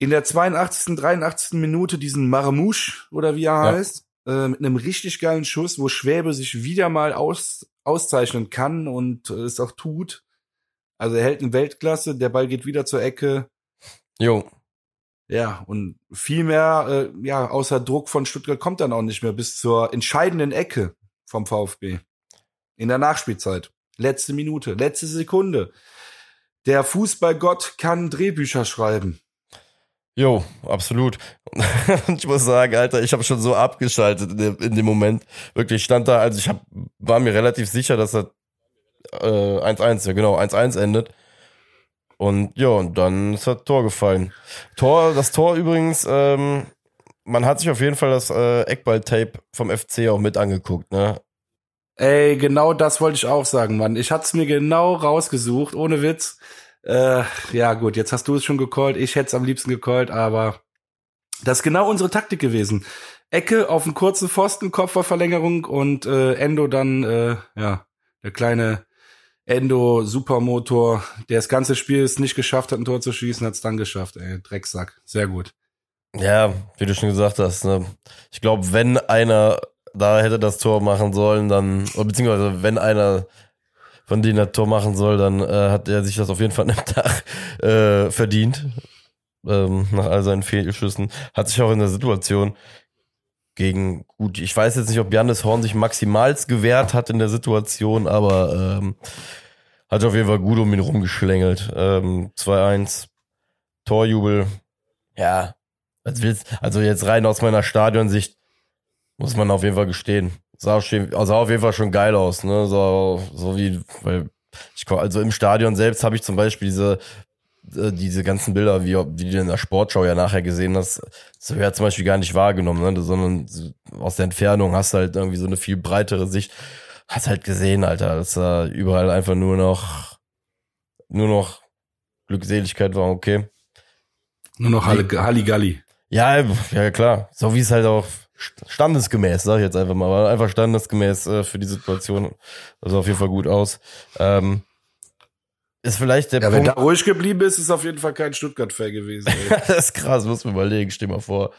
in der 82., 83. Minute diesen Marmouche, oder wie er ja. heißt, äh, mit einem richtig geilen Schuss, wo Schwäbe sich wieder mal aus, auszeichnen kann und äh, es auch tut. Also er hält in Weltklasse, der Ball geht wieder zur Ecke. Jo. Ja, und viel mehr, äh, ja, außer Druck von Stuttgart kommt dann auch nicht mehr bis zur entscheidenden Ecke vom VfB. In der Nachspielzeit. Letzte Minute, letzte Sekunde. Der Fußballgott kann Drehbücher schreiben. Jo, absolut. [LAUGHS] ich muss sagen, Alter, ich habe schon so abgeschaltet in dem, Moment. Wirklich stand da, also ich hab, war mir relativ sicher, dass er 1-1, äh, ja genau, 1-1 endet. Und ja, und dann ist das Tor gefallen. Tor, das Tor übrigens, ähm, man hat sich auf jeden Fall das äh, Eckball-Tape vom FC auch mit angeguckt, ne? Ey, genau das wollte ich auch sagen, Mann. Ich hatte es mir genau rausgesucht, ohne Witz. Äh, ja, gut, jetzt hast du es schon gecallt. Ich hätte es am liebsten gecallt, aber das ist genau unsere Taktik gewesen. Ecke auf einen kurzen Pfosten, Kopfverlängerung und äh, Endo dann, äh, ja, der kleine Endo Supermotor, der das ganze Spiel es nicht geschafft hat, ein Tor zu schießen, hat es dann geschafft. Ey, Drecksack, sehr gut. Ja, wie du schon gesagt hast, ne? ich glaube, wenn einer da hätte das Tor machen sollen, dann, beziehungsweise wenn einer von denen das Tor machen soll, dann äh, hat er sich das auf jeden Fall an dem Tag [LAUGHS] äh, verdient. Ähm, nach all seinen Fehlschüssen. Hat sich auch in der Situation gegen, gut, ich weiß jetzt nicht, ob Janis Horn sich maximals gewehrt hat in der Situation, aber ähm, hat auf jeden Fall gut um ihn rumgeschlängelt. Ähm, 2-1, Torjubel. Ja, also jetzt rein aus meiner Stadionsicht muss man auf jeden Fall gestehen. Sah, schön, sah auf jeden Fall schon geil aus, ne? So, so wie, weil ich also im Stadion selbst habe ich zum Beispiel diese äh, diese ganzen Bilder, wie, wie du in der Sportschau ja nachher gesehen hast, so ja zum Beispiel gar nicht wahrgenommen, ne? sondern aus der Entfernung hast du halt irgendwie so eine viel breitere Sicht. Hast halt gesehen, Alter, dass da überall einfach nur noch, nur noch Glückseligkeit war, okay. Nur noch Halligalli. Ja, ja klar. So wie es halt auch standesgemäß, sag ich jetzt einfach mal, aber einfach standesgemäß äh, für die Situation. Also auf jeden Fall gut aus. Ähm, ist vielleicht der ja, Punkt. Wenn da ruhig geblieben ist, ist auf jeden Fall kein Stuttgart-Fan gewesen. [LAUGHS] das ist krass, muss man überlegen, steh mal vor.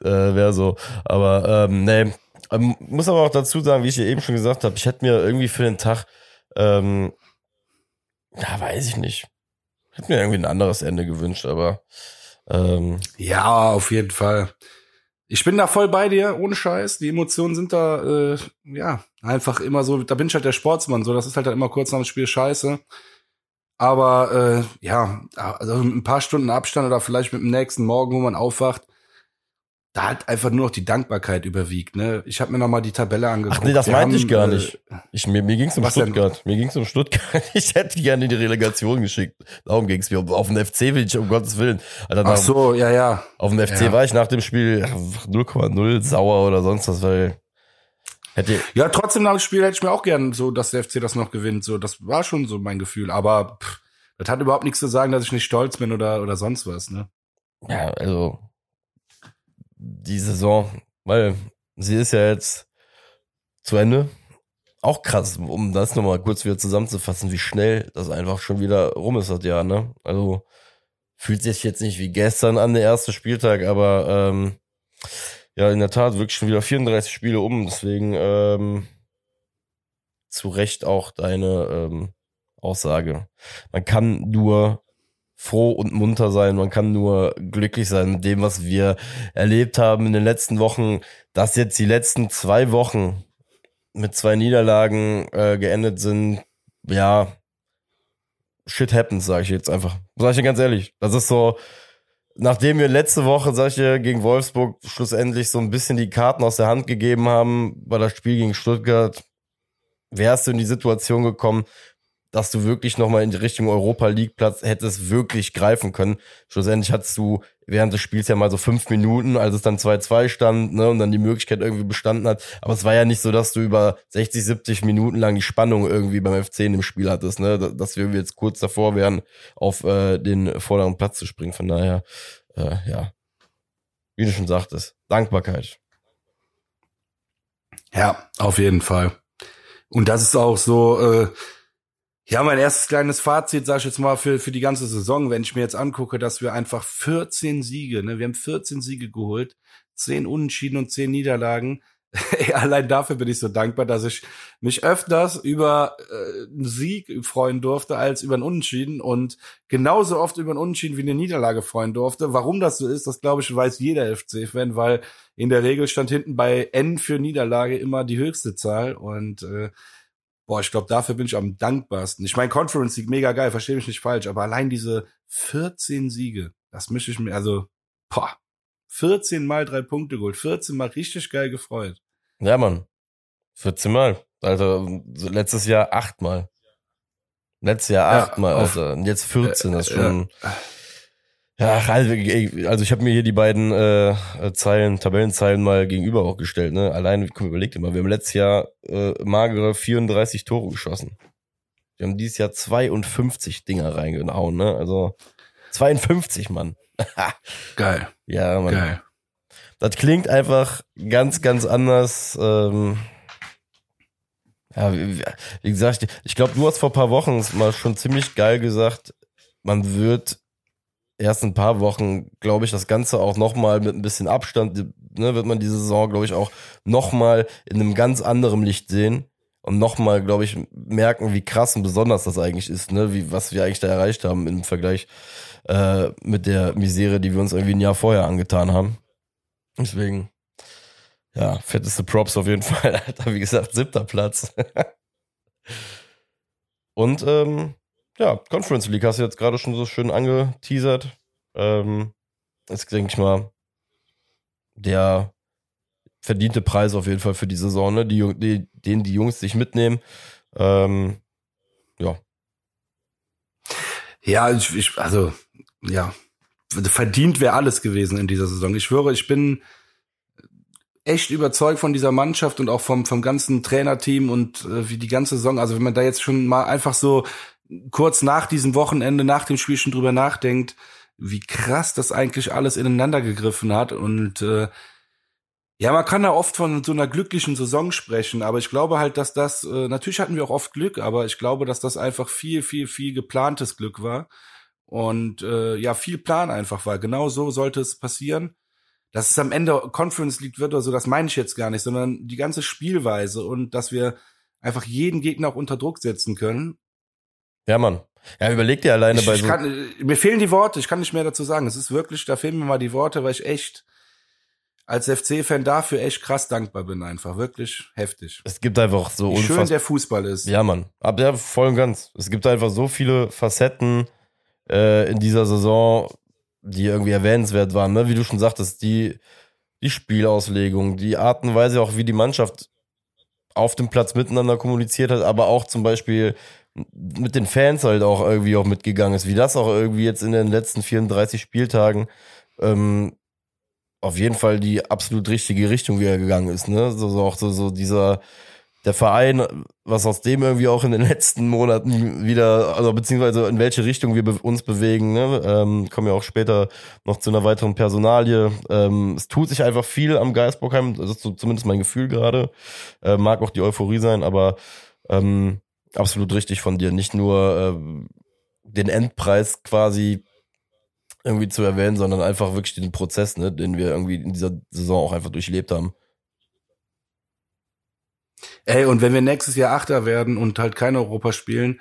Äh, Wäre so. Aber ähm, nee. Ähm, muss aber auch dazu sagen, wie ich hier eben schon gesagt habe, ich hätte mir irgendwie für den Tag, ähm, ja, weiß ich nicht. Ich hätte mir irgendwie ein anderes Ende gewünscht, aber ähm, ja, auf jeden Fall. Ich bin da voll bei dir, ohne Scheiß. Die Emotionen sind da, äh, ja, einfach immer so, da bin ich halt der Sportsmann, so, das ist halt, halt immer kurz nach dem Spiel scheiße. Aber äh, ja, also mit ein paar Stunden Abstand oder vielleicht mit dem nächsten Morgen, wo man aufwacht, da hat einfach nur noch die Dankbarkeit überwiegt. Ne? Ich habe mir noch mal die Tabelle angeguckt. Ach nee, das Wir meinte haben, ich gar nicht. Äh, ich, mir mir ging es um Stuttgart. Denn? Mir ging es um Stuttgart. Ich hätte gerne in die Relegation geschickt. Darum ging es mir. Auf den FC will ich, um Gottes Willen. Alter, Ach so, ja, ja. Auf dem FC ja. war ich nach dem Spiel 0,0 sauer oder sonst was, weil Hätte ja, trotzdem nach dem Spiel hätte ich mir auch gern so, dass der FC das noch gewinnt. So, das war schon so mein Gefühl. Aber pff, das hat überhaupt nichts zu sagen, dass ich nicht stolz bin oder, oder sonst was, ne? Ja, also die Saison, weil sie ist ja jetzt zu Ende. Auch krass, um das nochmal kurz wieder zusammenzufassen, wie schnell das einfach schon wieder rum ist, das Jahr, ne? Also fühlt sich jetzt nicht wie gestern an, der erste Spieltag, aber ähm, ja, in der Tat wirklich schon wieder 34 Spiele um. Deswegen ähm, zu Recht auch deine ähm, Aussage. Man kann nur froh und munter sein, man kann nur glücklich sein mit dem, was wir erlebt haben in den letzten Wochen, dass jetzt die letzten zwei Wochen mit zwei Niederlagen äh, geendet sind, ja, shit happens, sage ich jetzt einfach. Sag ich dir ganz ehrlich. Das ist so, nachdem wir letzte Woche, sag ich dir, gegen Wolfsburg schlussendlich so ein bisschen die Karten aus der Hand gegeben haben, bei das Spiel gegen Stuttgart, wärst du in die Situation gekommen, dass du wirklich nochmal in die Richtung Europa League Platz hättest wirklich greifen können. Schlussendlich hattest du während des Spiels ja mal so fünf Minuten, als es dann 2-2 stand, ne, und dann die Möglichkeit irgendwie bestanden hat. Aber es war ja nicht so, dass du über 60, 70 Minuten lang die Spannung irgendwie beim F10 im Spiel hattest, ne, dass wir jetzt kurz davor wären, auf äh, den vorderen Platz zu springen. Von daher, äh, ja, wie du schon sagtest, Dankbarkeit. Ja, auf jeden Fall. Und das ist auch so, äh, ja, mein erstes kleines Fazit, sag ich jetzt mal, für, für die ganze Saison, wenn ich mir jetzt angucke, dass wir einfach 14 Siege, ne, wir haben 14 Siege geholt, 10 Unentschieden und 10 Niederlagen. [LAUGHS] Allein dafür bin ich so dankbar, dass ich mich öfters über äh, einen Sieg freuen durfte als über einen Unentschieden und genauso oft über einen Unentschieden wie eine Niederlage freuen durfte. Warum das so ist, das glaube ich, weiß jeder FC-Fan, weil in der Regel stand hinten bei N für Niederlage immer die höchste Zahl und äh, Boah, ich glaube, dafür bin ich am dankbarsten. Ich meine, Conference Sieg mega geil, verstehe mich nicht falsch, aber allein diese 14 Siege, das mische ich mir, also, boah, 14 mal drei Punkte geholt, 14 mal richtig geil gefreut. Ja, Mann. 14 mal. Also, letztes Jahr acht mal. Letztes Jahr acht ja, mal, also, und jetzt 14, das ist schon, äh, ja, also, also ich habe mir hier die beiden äh, Zeilen, Tabellenzeilen mal gegenüber auch gestellt. Ne? Allein, komm, überleg dir mal, wir haben letztes Jahr äh, magere 34 Tore geschossen. Wir haben dieses Jahr 52 Dinger reingehauen, ne? Also 52, Mann. [LAUGHS] Geil. Ja, Mann. Geil. Das klingt einfach ganz, ganz anders. Ähm, ja, wie, wie gesagt, ich glaube, du hast vor paar Wochen mal schon ziemlich geil gesagt, man wird erst ein paar Wochen, glaube ich, das Ganze auch nochmal mit ein bisschen Abstand, ne, wird man diese Saison, glaube ich, auch nochmal in einem ganz anderen Licht sehen und nochmal, glaube ich, merken, wie krass und besonders das eigentlich ist, ne, wie, was wir eigentlich da erreicht haben im Vergleich äh, mit der Misere, die wir uns irgendwie ein Jahr vorher angetan haben. Deswegen, ja, fetteste Props auf jeden [LAUGHS] Fall, Alter, wie gesagt, siebter Platz. [LAUGHS] und ähm, ja, Conference League hast du jetzt gerade schon so schön angeteasert. Ähm, ist, denke ich mal, der verdiente Preis auf jeden Fall für die Saison, ne? die, die, den die Jungs sich mitnehmen. Ähm, ja. Ja, ich, ich, also, ja, verdient wäre alles gewesen in dieser Saison. Ich schwöre, ich bin echt überzeugt von dieser Mannschaft und auch vom, vom ganzen Trainerteam und äh, wie die ganze Saison. Also wenn man da jetzt schon mal einfach so kurz nach diesem Wochenende, nach dem Spiel schon drüber nachdenkt, wie krass das eigentlich alles ineinander gegriffen hat. Und äh, ja, man kann da oft von so einer glücklichen Saison sprechen, aber ich glaube halt, dass das, äh, natürlich hatten wir auch oft Glück, aber ich glaube, dass das einfach viel, viel, viel geplantes Glück war. Und äh, ja, viel Plan einfach war. Genau so sollte es passieren. Dass es am Ende Conference League wird oder so, das meine ich jetzt gar nicht, sondern die ganze Spielweise und dass wir einfach jeden Gegner auch unter Druck setzen können. Ja, Mann. Ja, überleg dir alleine ich, bei ich so. Kann, mir fehlen die Worte, ich kann nicht mehr dazu sagen. Es ist wirklich, da fehlen mir mal die Worte, weil ich echt als FC-Fan dafür echt krass dankbar bin, einfach. Wirklich heftig. Es gibt einfach so Wie schön der Fußball ist. Ja, Mann. Aber ja, voll und ganz. Es gibt einfach so viele Facetten äh, in dieser Saison, die irgendwie erwähnenswert waren. Ne? Wie du schon sagtest, die, die Spielauslegung, die Art und Weise auch, wie die Mannschaft auf dem Platz miteinander kommuniziert hat, aber auch zum Beispiel mit den Fans halt auch irgendwie auch mitgegangen ist, wie das auch irgendwie jetzt in den letzten 34 Spieltagen ähm, auf jeden Fall die absolut richtige Richtung wieder gegangen ist, ne? So, so auch so, so dieser der Verein, was aus dem irgendwie auch in den [LAUGHS] letzten Monaten wieder, also beziehungsweise in welche Richtung wir be uns bewegen, ne? ähm, kommen ja auch später noch zu einer weiteren Personalie. Ähm, es tut sich einfach viel am Geistbockheim, das ist so zumindest mein Gefühl gerade. Äh, mag auch die Euphorie sein, aber ähm, absolut richtig von dir. Nicht nur äh, den Endpreis quasi irgendwie zu erwähnen, sondern einfach wirklich den Prozess, ne, den wir irgendwie in dieser Saison auch einfach durchlebt haben. Ey, und wenn wir nächstes Jahr Achter werden und halt kein Europa spielen,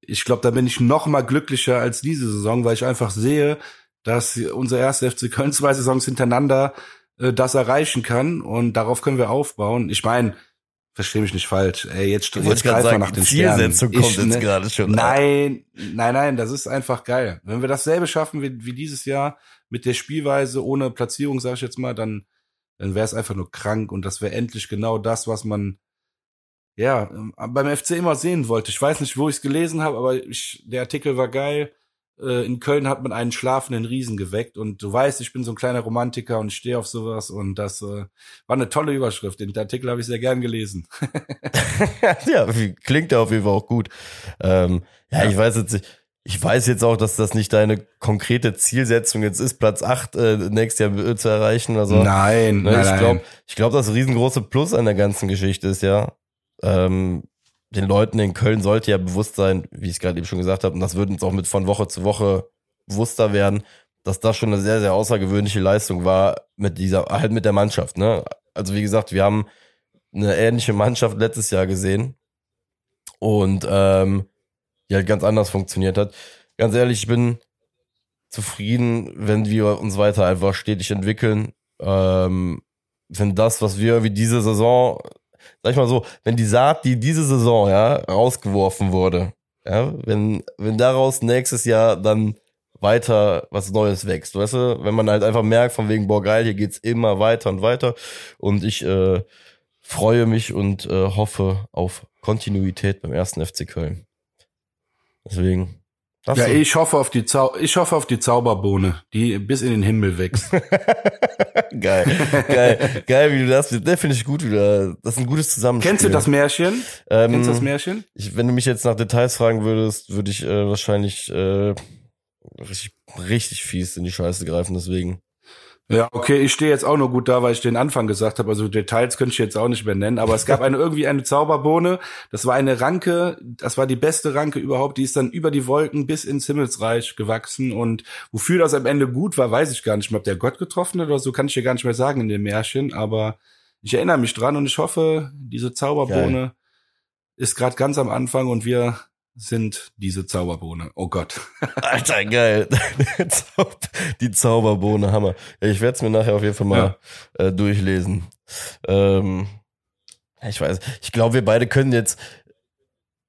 ich glaube, da bin ich noch mal glücklicher als diese Saison, weil ich einfach sehe, dass unser erster FC Köln zwei Saisons hintereinander äh, das erreichen kann und darauf können wir aufbauen. Ich meine, verstehe mich nicht falsch. Ey, jetzt, jetzt greif mal nach den Zielsetzung Sternen. kommt Ich, jetzt ne, gerade schon. Nein, nein, nein, das ist einfach geil. Wenn wir dasselbe schaffen wie, wie dieses Jahr mit der Spielweise ohne Platzierung, sage ich jetzt mal, dann, dann wäre es einfach nur krank und das wäre endlich genau das, was man ja beim FC immer sehen wollte. Ich weiß nicht, wo ich es gelesen habe, aber ich, der Artikel war geil. Äh, In Köln hat man einen schlafenden Riesen geweckt und du weißt, ich bin so ein kleiner Romantiker und stehe auf sowas und das äh, war eine tolle Überschrift. Den Artikel habe ich sehr gern gelesen. [LAUGHS] [LAUGHS] ja, klingt ja auf jeden Fall auch gut. Ähm, ja, Ja. ich weiß jetzt nicht. Ich weiß jetzt auch, dass das nicht deine konkrete Zielsetzung jetzt ist, Platz 8 äh, nächstes Jahr äh, zu erreichen oder so. Nein, Ne, nein, ich glaube, ich glaub, das riesengroße Plus an der ganzen Geschichte ist ja, ähm, den Leuten in Köln sollte ja bewusst sein, wie ich es gerade eben schon gesagt habe, und das wird uns auch mit von Woche zu Woche bewusster werden, dass das schon eine sehr, sehr außergewöhnliche Leistung war mit dieser, halt mit der Mannschaft. Ne? Also wie gesagt, wir haben eine ähnliche Mannschaft letztes Jahr gesehen und ähm, die halt ganz anders funktioniert hat. Ganz ehrlich, ich bin zufrieden, wenn wir uns weiter einfach stetig entwickeln. Ähm, wenn das, was wir wie diese Saison, sag ich mal so, wenn die Saat, die diese Saison ja rausgeworfen wurde, ja, wenn wenn daraus nächstes Jahr dann weiter was Neues wächst, weißt du, wenn man halt einfach merkt von wegen boah geil, hier geht's immer weiter und weiter und ich äh, freue mich und äh, hoffe auf Kontinuität beim ersten FC Köln. Deswegen. Das Ja, so. ich hoffe auf die Zau ich hoffe auf die Zauberbohne, die bis in den Himmel wächst. [LAUGHS] geil, geil, geil, wie du das, der finde ich gut wieder. Das ist ein gutes Zusammenspiel. Kennst du das Märchen? Ähm, Kennst du das Märchen? ich, wenn du mich jetzt nach Details fragen würdest, würde ich äh, wahrscheinlich äh, richtig, richtig fies in die Scheiße greifen, deswegen. Ja, okay, ich stehe jetzt auch nur gut da, weil ich den Anfang gesagt habe. Also Details könnte ich jetzt auch nicht mehr nennen. Aber es gab eine [LAUGHS] irgendwie eine Zauberbohne. Das war eine Ranke. Das war die beste Ranke überhaupt. Die ist dann über die Wolken bis ins Himmelsreich gewachsen. Und wofür das am Ende gut war, weiß ich gar nicht mehr. Ob der Gott getroffen hat oder so, kann ich dir gar nicht mehr sagen in dem Märchen. Aber ich erinnere mich dran und ich hoffe, diese Zauberbohne ist gerade ganz am Anfang und wir sind diese Zauberbohne. Oh Gott. [LAUGHS] Alter, geil. [LAUGHS] die Zauberbohne, Hammer. Ja, ich werde es mir nachher auf jeden Fall mal äh, durchlesen. Ähm, ja, ich weiß, ich glaube, wir beide können jetzt,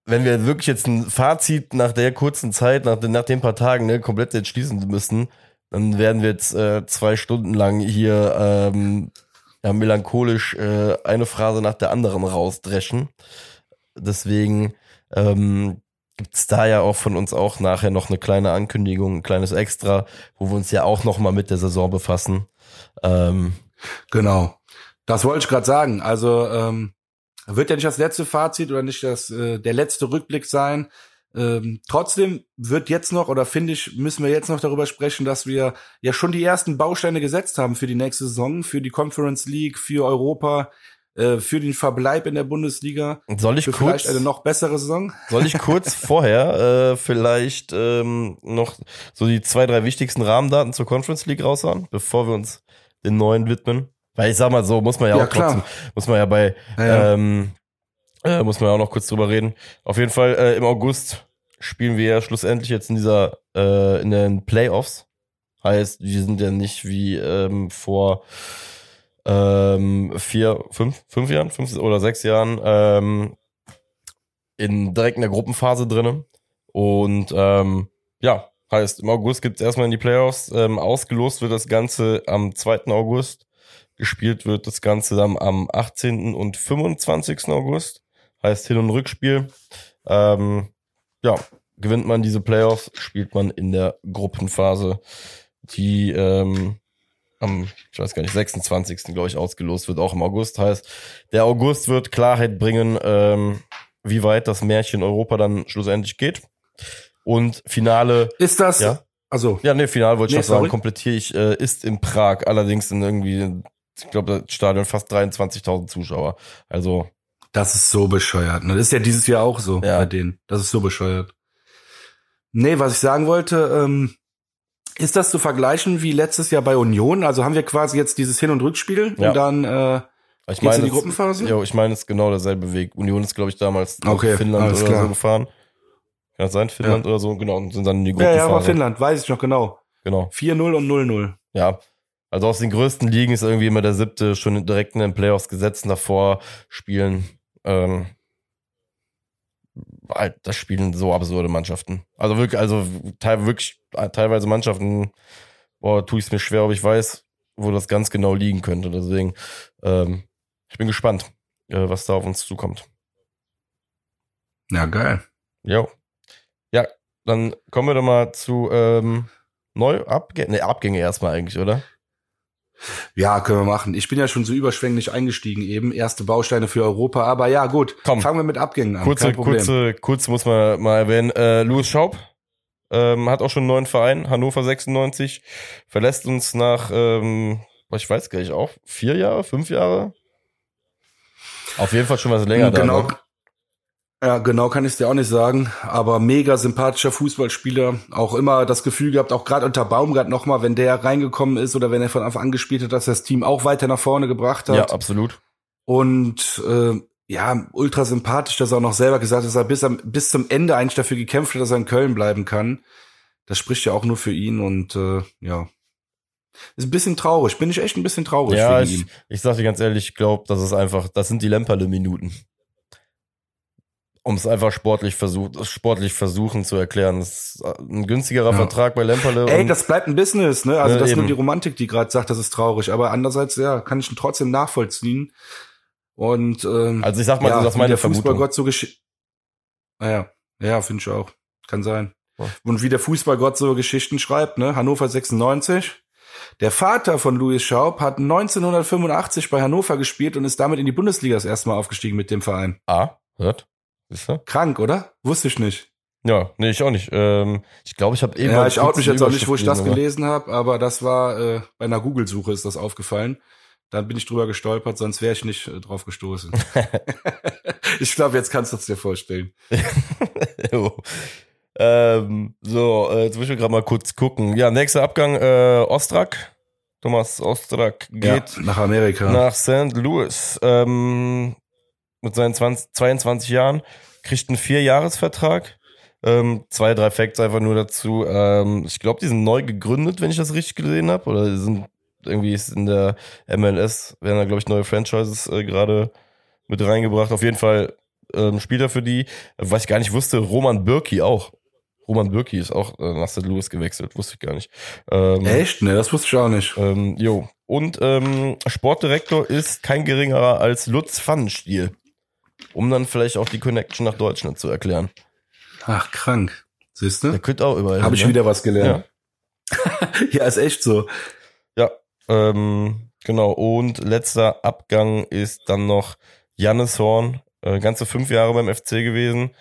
wenn wir wirklich jetzt ein Fazit nach der kurzen Zeit, nach, den- nach den paar Tagen, ne, komplett jetzt schließen müssen, dann werden wir jetzt äh, zwei Stunden lang hier ähm, ja, melancholisch äh, eine Phrase nach der anderen rausdreschen. Deswegen ähm, gibt's da ja auch von uns auch nachher noch eine kleine Ankündigung, ein kleines Extra, wo wir uns ja auch noch mal mit der Saison befassen. Ähm, Genau. Das wollte ich gerade sagen. Also ähm, wird ja nicht das letzte Fazit oder nicht das äh, der letzte Rückblick sein. Ähm, trotzdem wird jetzt noch oder finde ich müssen wir jetzt noch darüber sprechen, dass wir ja schon die ersten Bausteine gesetzt haben für die nächste Saison, für die Conference League, für Europa, äh, für den Verbleib in der Bundesliga, soll ich für kurz, vielleicht eine noch bessere Saison. soll ich kurz [LAUGHS] vorher äh, vielleicht ähm, noch so die zwei, drei wichtigsten Rahmendaten zur Conference League raushauen, bevor wir uns den neuen widmen? Weil ich sag mal so, muss man ja, Ja, auch klar. trotzdem, muss man ja bei Ja, ja. Ähm, äh, muss man auch noch kurz drüber reden. Auf jeden Fall äh, im August spielen wir ja schlussendlich jetzt in dieser äh, in den Playoffs. Heißt, wir sind ja nicht wie ähm, vor ähm, vier, fünf, fünf Jahren, fünf oder sechs Jahren ähm, in direkt in der Gruppenphase drinne. Und ähm, ja, heißt, im August gibt's erstmal in die Playoffs. Ähm, ausgelost wird das Ganze am 2. August. Gespielt wird das Ganze dann am 18. und 25. August. Heißt Hin- und Rückspiel. Ähm, ja, gewinnt man diese Playoffs, spielt man in der Gruppenphase, die ähm, am, ich weiß gar nicht, 26. glaube ich, ausgelost wird, auch im August. Heißt, der August wird Klarheit bringen, ähm, wie weit das Märchen Europa dann schlussendlich geht. Und Finale, Ist das ja, also ja, nee, Final wollte ich Nee, noch sagen, komplettiere ich, äh, ist in Prag, allerdings in irgendwie, ich glaube, das Stadion fast 23.000 Zuschauer. Also, Das ist so bescheuert. Ne? Das ist ja dieses Jahr auch so Ja. bei denen. Das ist so bescheuert. Nee, was ich sagen wollte, ähm, Ist das zu vergleichen wie letztes Jahr bei Union? Also haben wir quasi jetzt dieses Hin- und Rückspiel Ja. und dann äh, Ich geht's in die Gruppenphase? Ja, ich meine, es ist genau derselbe Weg. Union ist, glaube ich, damals nach Okay, Finnland alles oder klar. so gefahren. Kann das sein? Finnland oder so, genau, und sind dann in die Ja, Gruppenphase. ja, war Finnland, weiß ich noch genau. Genau, 4-0 und 0-0. ja. Also aus den größten Ligen ist irgendwie immer der siebte schon direkt in den Playoffs gesetzt und davor spielen, ähm, das spielen so absurde Mannschaften. Also wirklich, also teil, wirklich äh, teilweise Mannschaften, boah, tue ich es mir schwer, ob ich weiß, wo das ganz genau liegen könnte. Deswegen, ähm, ich bin gespannt, äh, was da auf uns zukommt. Ja, geil. Jo. Ja, dann kommen wir doch mal zu ähm, Neuabgänge. Ne, Abgänge erstmal eigentlich, oder? Ja, können wir machen. Ich bin ja schon so überschwänglich eingestiegen eben. Erste Bausteine für Europa. Aber ja, gut. Komm. Fangen wir mit Abgängen an. Kurze, kurze, kurz muss man mal erwähnen. Äh, Louis Schaub ähm, hat auch schon einen neuen Verein, Hannover 96, verlässt uns nach, ähm, ich weiß gar nicht, auch vier Jahre, fünf Jahre? Auf jeden Fall schon was länger genau. da. Ne? Ja, genau kann ich es dir auch nicht sagen, aber mega sympathischer Fußballspieler. Auch immer das Gefühl gehabt, auch gerade unter Baumgart nochmal, wenn der reingekommen ist oder wenn er von Anfang an gespielt hat, dass er das Team auch weiter nach vorne gebracht hat. Ja, absolut. Und äh, ja, ultra sympathisch, dass er auch noch selber gesagt hat, dass er bis, am, bis zum Ende eigentlich dafür gekämpft hat, dass er in Köln bleiben kann. Das spricht ja auch nur für ihn und äh, ja. Ist ein bisschen traurig. Bin ich echt ein bisschen traurig Ja, für ich, ich sag dir ganz ehrlich, ich glaube, das ist einfach, das sind die Lemperle-Minuten. Um es einfach sportlich versucht, sportlich versuchen zu erklären. Das ist ein günstigerer Ja. Vertrag bei Lemperle. Ey, das bleibt ein Business, ne? Also Ja, das ist nur die Romantik, die gerade sagt, das ist traurig. Aber andererseits, ja, kann ich ihn trotzdem nachvollziehen. Und ähm, also ich sag mal, ja, das ist meine der Vermutung. Fußballgott so gesch ja, ja, finde ich auch. Kann sein. Ja. Und wie der Fußballgott so Geschichten schreibt, ne? Hannover 96. Der Vater von Louis Schaub hat 1985 bei Hannover gespielt und ist damit in die Bundesliga das erste Mal aufgestiegen mit dem Verein. Ah, hört? Du? Krank, oder? Wusste ich nicht. Ja, nee, ich auch nicht. Ähm, ich glaube, ich habe eben. Ja, mal ich out mich jetzt auch nicht, wo ich das gelesen habe, aber das war äh, bei einer Google-Suche ist das aufgefallen. Dann bin ich drüber gestolpert, sonst wäre ich nicht äh, drauf gestoßen. [LAUGHS] [LAUGHS] ich glaube, jetzt kannst du es dir vorstellen. [LAUGHS] Ähm, so, äh, jetzt muss ich gerade mal kurz gucken. Ja, nächster Abgang, äh, Ostrak. Thomas Ostrak geht ja, nach Amerika. nach St. Louis ähm, mit seinen 20, 22 Jahren, kriegt einen Vierjahresvertrag. Ähm, zwei, drei Facts einfach nur dazu. Ähm, ich glaube, die sind neu gegründet, wenn ich das richtig gesehen habe. Oder die sind irgendwie ist in der MLS, werden da, glaube ich, neue Franchises äh, gerade mit reingebracht. Auf jeden Fall ähm, spielt er für die. Was ich gar nicht wusste, Roman Birki auch. Roman Birki ist auch äh, nach St. Louis gewechselt, wusste ich gar nicht. Ähm, Echt? Ne, das wusste ich auch nicht. ähm, jo. Und ähm, Sportdirektor ist kein geringerer als Lutz Pfannenstiel. Um dann vielleicht auch die Connection nach Deutschland zu erklären. Ach, krank. Siehst Der du? könnte auch überall. Habe ich ne? wieder was gelernt. [LAUGHS] Ja. ist echt so. Ja. Ähm, genau. Und letzter Abgang ist dann noch Jannis Horn. Äh, ganze fünf Jahre beim FC gewesen.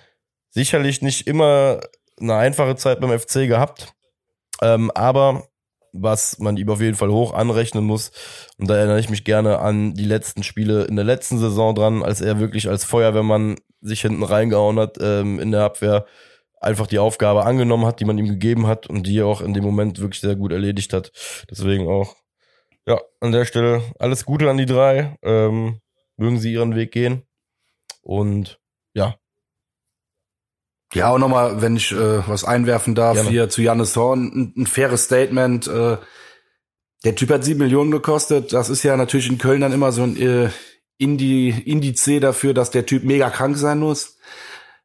Sicherlich nicht immer eine einfache Zeit beim FC gehabt. Ähm, aber was man ihm auf jeden Fall hoch anrechnen muss. Und da erinnere ich mich gerne an die letzten Spiele in der letzten Saison dran, als er wirklich als Feuerwehrmann sich hinten reingehauen hat ähm, in der Abwehr, einfach die Aufgabe angenommen hat, die man ihm gegeben hat und die er auch in dem Moment wirklich sehr gut erledigt hat. Deswegen auch, ja, an der Stelle alles Gute an die drei. Ähm, mögen sie ihren Weg gehen. Und ja, Ja, auch nochmal, wenn ich äh, was einwerfen darf, Gerne. hier zu Jannis Horn, ein, ein faires Statement. Äh, der Typ hat sieben Millionen gekostet. Das ist ja natürlich in Köln dann immer so ein äh, Indi Indiz dafür, dass der Typ mega krank sein muss.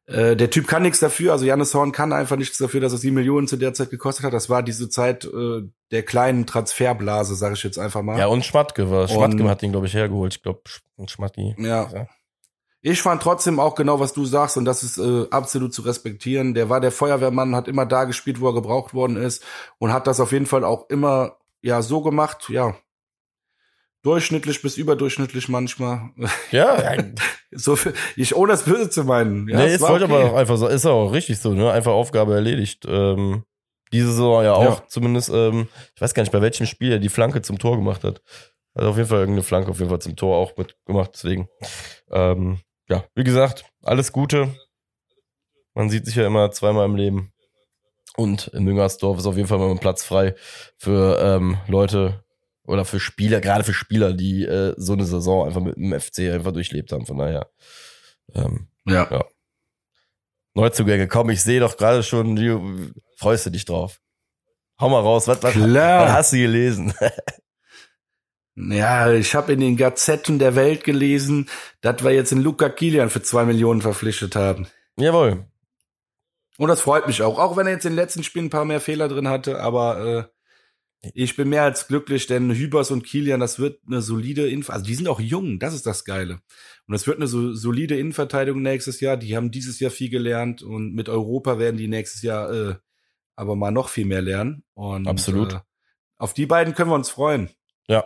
Äh, der Typ kann nichts dafür, also Jannis Horn kann einfach nichts dafür, dass er sieben Millionen zu der Zeit gekostet hat. Das war diese Zeit äh, der kleinen Transferblase, sage ich jetzt einfach mal. ja, und Schmatke war. Schmatke Und- hat ihn, glaube ich, hergeholt. Ich glaube, Schmatti. Ja. Ja. Ich fand trotzdem auch genau, was du sagst, und das ist äh, absolut zu respektieren. Der war der Feuerwehrmann, hat immer da gespielt, wo er gebraucht worden ist und hat das auf jeden Fall auch immer ja so gemacht, ja. Durchschnittlich bis überdurchschnittlich manchmal. [LAUGHS] Ja, so für, ich ohne das Böse zu meinen. Ja, nee, es ist okay. aber auch einfach so, ist auch richtig so, ne? Einfach Aufgabe erledigt. Ähm, diese Saison ja auch Ja. zumindest, ähm, ich weiß gar nicht, bei welchem Spiel er die Flanke zum Tor gemacht hat. Also auf jeden Fall irgendeine Flanke auf jeden Fall zum Tor auch mitgemacht, deswegen. Ähm, ja, wie gesagt, alles Gute. Man sieht sich ja immer zweimal im Leben. Und in Müngersdorf ist auf jeden Fall mal ein Platz frei für ähm, Leute oder für Spieler, gerade für Spieler, die äh, so eine Saison einfach mit dem FC einfach durchlebt haben. Von daher. Ähm, Ja. Ja. Neuzugänge, komm, ich sehe doch gerade schon, du freust du dich drauf. Hau mal raus, was, was, was hast du gelesen? [LAUGHS] Ja, ich habe in den Gazetten der Welt gelesen, dass wir jetzt den Luca Kilian für zwei Millionen verpflichtet haben. Jawohl. Und das freut mich auch, auch wenn er jetzt in den letzten Spielen ein paar mehr Fehler drin hatte, aber äh, ich bin mehr als glücklich, denn Hübers und Kilian, das wird eine solide Inf also die sind auch jung, das ist das Geile. Und das wird eine so, solide Innenverteidigung nächstes Jahr, die haben dieses Jahr viel gelernt und mit Europa werden die nächstes Jahr äh, aber mal noch viel mehr lernen. Und, Absolut. Äh, auf die beiden können wir uns freuen. Ja.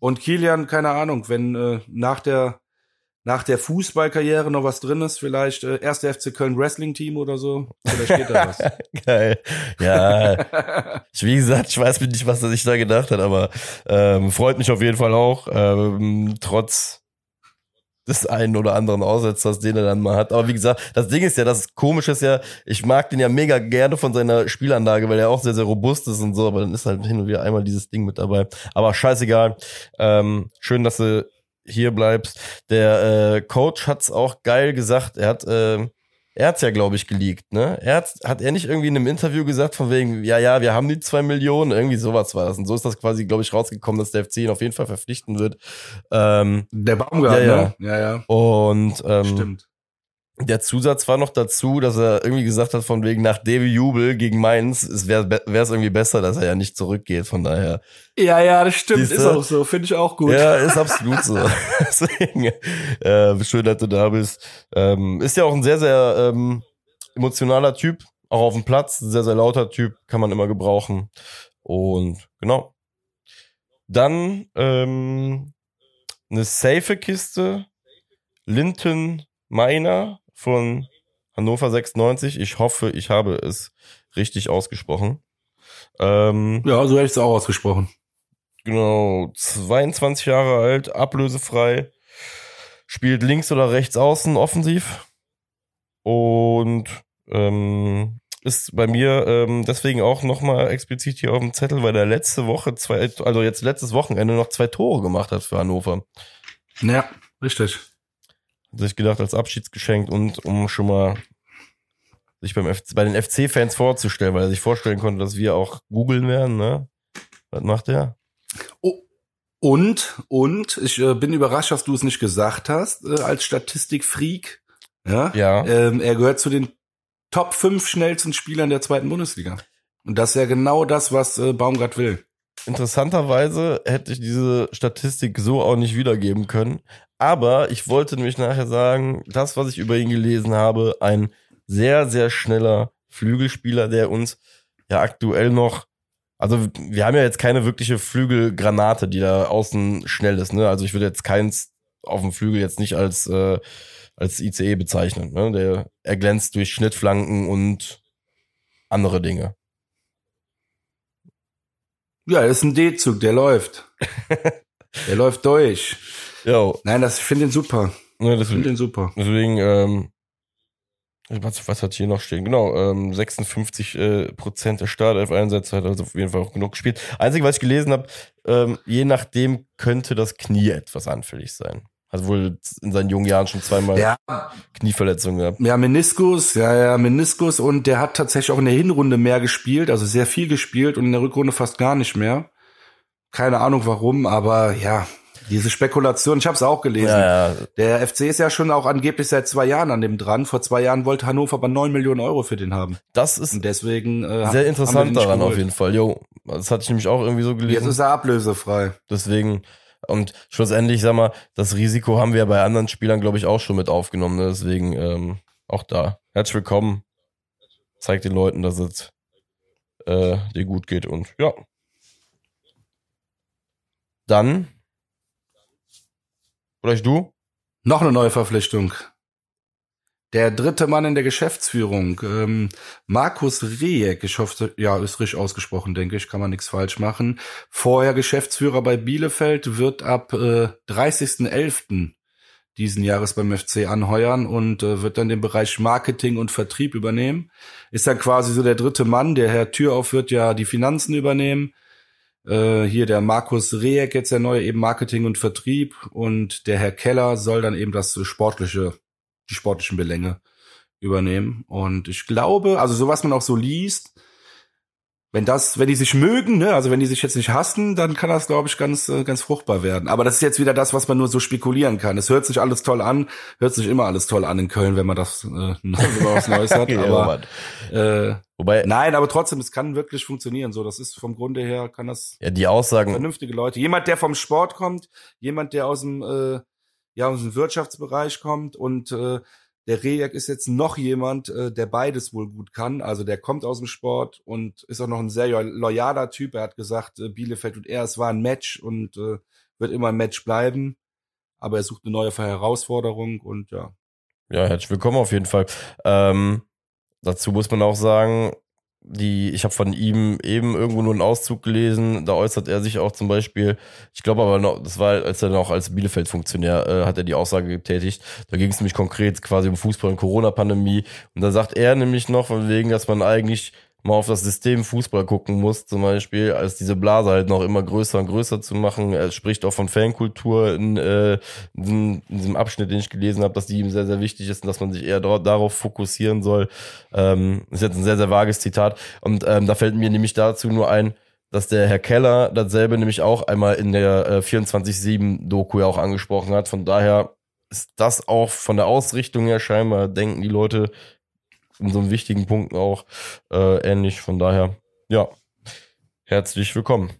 Und Kilian, keine Ahnung, wenn äh, nach der nach der Fußballkarriere noch was drin ist, vielleicht äh, erste FC Köln Wrestling Team oder so, vielleicht geht da was. [LAUGHS] Geil. Ja, ich, wie gesagt, ich weiß nicht, was er sich da gedacht hat, aber ähm, freut mich auf jeden Fall auch, ähm, trotz des einen oder anderen Aussetzers, den er dann mal hat. Aber wie gesagt, das Ding ist ja, das Komische ist ja, ich mag den ja mega gerne von seiner Spielanlage, weil er auch sehr, sehr robust ist und so, aber dann ist halt hin und wieder einmal dieses Ding mit dabei. Aber scheißegal. Ähm, schön, dass du hier bleibst. Der äh, Coach hat's auch geil gesagt. Er hat, ähm, er hat's ja, glaube ich, geleakt, ne? Er hat, hat er nicht irgendwie in einem Interview gesagt, von wegen, ja, ja, wir haben die zwei Millionen, irgendwie sowas war das. Und so ist das quasi, glaube ich, rausgekommen, dass der FC ihn auf jeden Fall verpflichten wird. Ähm, Der Baumgart, Ja, ne? Ja, ja. und ähm, Stimmt. Der Zusatz war noch dazu, dass er irgendwie gesagt hat, von wegen nach Davy Jubel gegen Mainz, es wäre es irgendwie besser, dass er ja nicht zurückgeht. Von daher. Ja, ja, das stimmt. Siehste? Ist auch so. Finde ich auch gut. Ja, ist absolut so. [LAUGHS] [LAUGHS] Deswegen, äh, schön, dass du da bist. Ähm, ist ja auch ein sehr, sehr ähm, emotionaler Typ, auch auf dem Platz, sehr, sehr lauter Typ, kann man immer gebrauchen. Und genau. Dann ähm, eine safe Kiste, Linton Meiner von Hannover 96. Ich hoffe, ich habe es richtig ausgesprochen. Ähm, Ja, so hätte ich es auch ausgesprochen. Genau, 22 Jahre alt, ablösefrei, spielt links oder rechts außen offensiv und ähm, ist bei mir ähm, deswegen auch nochmal explizit hier auf dem Zettel, weil er letzte Woche zwei, also jetzt letztes Wochenende noch zwei Tore gemacht hat für Hannover. Ja, richtig. Sich gedacht als Abschiedsgeschenk und um schon mal sich beim FC, bei den FC-Fans vorzustellen, weil er sich vorstellen konnte, dass wir auch googeln werden, ne? Was macht er? Oh. Und, und, ich äh, bin überrascht, dass du es nicht gesagt hast, äh, als Statistikfreak. Ja. Ja. Ähm, er gehört zu den Top 5 schnellsten Spielern der zweiten Bundesliga. Und das ist ja genau das, was äh, Baumgart will. Interessanterweise hätte ich diese Statistik so auch nicht wiedergeben können. Aber ich wollte nämlich nachher sagen, das, was ich über ihn gelesen habe, ein sehr, sehr schneller Flügelspieler, der uns ja aktuell noch, also wir haben ja jetzt keine wirkliche Flügelgranate, die da außen schnell ist. Ne? Also ich würde jetzt keins auf dem Flügel jetzt nicht als, äh, als ICE bezeichnen. Ne? Der erglänzt durch Schnittflanken und andere Dinge. Ja, ist ein D-Zug, der läuft. [LAUGHS] der läuft durch. Jo, Nein, das ich finde den super. ne, Ich das finde den super. Deswegen, ähm, was, was hat hier noch stehen? Genau, ähm, 56 äh, Prozent der Startelf-Einsätze hat also auf jeden Fall auch genug gespielt. Einzige, was ich gelesen habe, ähm, je nachdem könnte das Knie etwas anfällig sein. Hat wohl in seinen jungen Jahren schon zweimal Ja, Knieverletzungen gehabt. ja, Meniskus, ja, ja, Meniskus und der hat tatsächlich auch in der Hinrunde mehr gespielt, also sehr viel gespielt und in der Rückrunde fast gar nicht mehr. Keine Ahnung warum, aber ja, diese Spekulation, ich habe es auch gelesen. Ja, ja, Der FC ist ja schon auch angeblich seit zwei Jahren an dem dran. Vor zwei Jahren wollte Hannover aber neun Millionen Euro für den haben. das ist Und deswegen äh, sehr interessant daran auf geholt. jeden Fall. Jo, das hatte ich nämlich auch irgendwie so Jetzt gelesen. ist er ablösefrei. Deswegen, und schlussendlich, sag mal, das Risiko haben wir bei anderen Spielern, glaube ich, auch schon mit aufgenommen. Ne? Deswegen ähm, auch da. Herzlich willkommen. Zeig den Leuten, dass es äh, dir gut geht. Und ja. Dann. Vielleicht du? Noch eine neue Verpflichtung. Der dritte Mann in der Geschäftsführung, ähm, Markus Rejek, ich hoffe, ja, ist richtig ausgesprochen, denke ich, kann man nichts falsch machen. Vorher Geschäftsführer bei Bielefeld, wird ab äh, 30.11. diesen Jahres beim FC anheuern und äh, wird dann den Bereich Marketing und Vertrieb übernehmen. Ist dann quasi so der dritte Mann. Der Herr Türauf wird ja die Finanzen übernehmen. Äh, hier der Markus Rehek, jetzt der neue eben Marketing und Vertrieb. Und der Herr Keller soll dann eben das sportliche, die sportlichen Belänge übernehmen. Und ich glaube, also so was man auch so liest, wenn das, wenn die sich mögen, ne, also wenn die sich jetzt nicht hassen, dann kann das, glaube ich, ganz, äh, ganz fruchtbar werden. Aber das ist jetzt wieder das, was man nur so spekulieren kann. Es hört sich alles toll an, hört sich immer alles toll an in Köln, wenn man das äh, was Neues [LAUGHS] hat. aber, äh, Wobei, nein, aber trotzdem, es kann wirklich funktionieren. So, das ist vom Grunde her kann das. Ja, die Aussagen. Vernünftige Leute. Jemand, der vom Sport kommt, jemand, der aus dem, äh, ja, aus dem Wirtschaftsbereich kommt und äh, der Rejak ist jetzt noch jemand, äh, der beides wohl gut kann. Also der kommt aus dem Sport und ist auch noch ein sehr loyaler Typ. Er hat gesagt, äh, Bielefeld und er, es war ein Match und äh, wird immer ein Match bleiben. Aber er sucht eine neue Herausforderung und ja. Ja, herzlich willkommen auf jeden Fall. Ähm, dazu muss man auch sagen, die, ich habe von ihm eben irgendwo nur einen Auszug gelesen, da äußert er sich auch zum Beispiel, ich glaube aber noch, das war, als er noch als Bielefeld-Funktionär, äh, hat er die Aussage getätigt, da ging es nämlich konkret quasi um Fußball und Corona-Pandemie. Und da sagt er nämlich noch von wegen, dass man eigentlich mal auf das System Fußball gucken muss, zum Beispiel, als diese Blase halt noch immer größer und größer zu machen. Er spricht auch von Fankultur in, äh, in, diesem Abschnitt, den ich gelesen habe, dass die ihm sehr, sehr wichtig ist und dass man sich eher darauf fokussieren soll. Ähm, ist jetzt ein sehr, sehr vages Zitat. Und ähm, da fällt mir nämlich dazu nur ein, dass der Herr Keller dasselbe nämlich auch einmal in der äh, 24-7-Doku ja auch angesprochen hat. Von daher ist das auch von der Ausrichtung her scheinbar, denken die Leute, in so wichtigen Punkten auch äh, ähnlich. Von daher, ja, herzlich willkommen.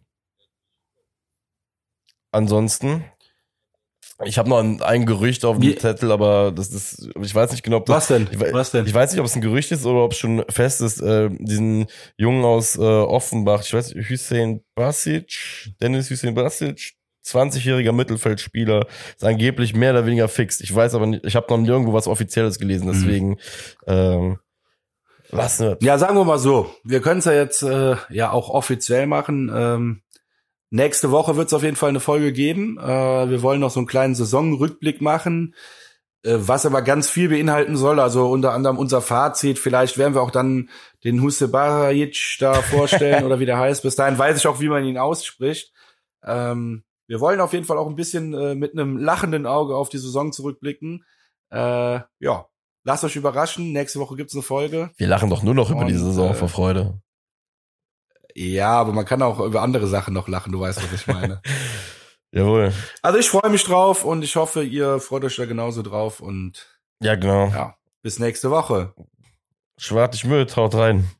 Ansonsten, ich habe noch ein, ein, Gerücht auf dem Wie? Zettel, aber das ist, ich weiß nicht genau, ob das, Was denn? Ich, Was denn? Ich weiß nicht, ob es ein Gerücht ist oder ob es schon fest ist. Äh, diesen Jungen aus äh, Offenbach, ich weiß nicht, Hussein Basic, Dennis Hussein Basic, 20-jähriger Mittelfeldspieler, ist angeblich mehr oder weniger fix. Ich weiß aber nicht, ich habe noch nirgendwo was Offizielles gelesen, mhm. deswegen mhm. ähm, was wird? Ja, sagen wir mal so. Wir können es ja jetzt äh, ja auch offiziell machen. Ähm, nächste Woche wird es auf jeden Fall eine Folge geben. Äh, wir wollen noch so einen kleinen Saisonrückblick machen, äh, was aber ganz viel beinhalten soll. Also unter anderem unser Fazit. Vielleicht werden wir auch dann den Husebarajic da vorstellen [LAUGHS] oder wie der heißt. Bis dahin weiß ich auch, wie man ihn ausspricht. Ähm, wir wollen auf jeden Fall auch ein bisschen äh, mit einem lachenden Auge auf die Saison zurückblicken. Äh, ja, Lasst euch überraschen, nächste Woche gibt's eine Folge. Wir lachen doch nur noch Und, über die Saison äh, vor Freude. Ja, aber man kann auch über andere Sachen noch lachen, du weißt, was ich meine. [LAUGHS] Jawohl. Also ich freue mich drauf und ich hoffe, ihr freut euch da genauso drauf und ja, genau. Ja, bis nächste Woche. Schwartig Müll, haut rein.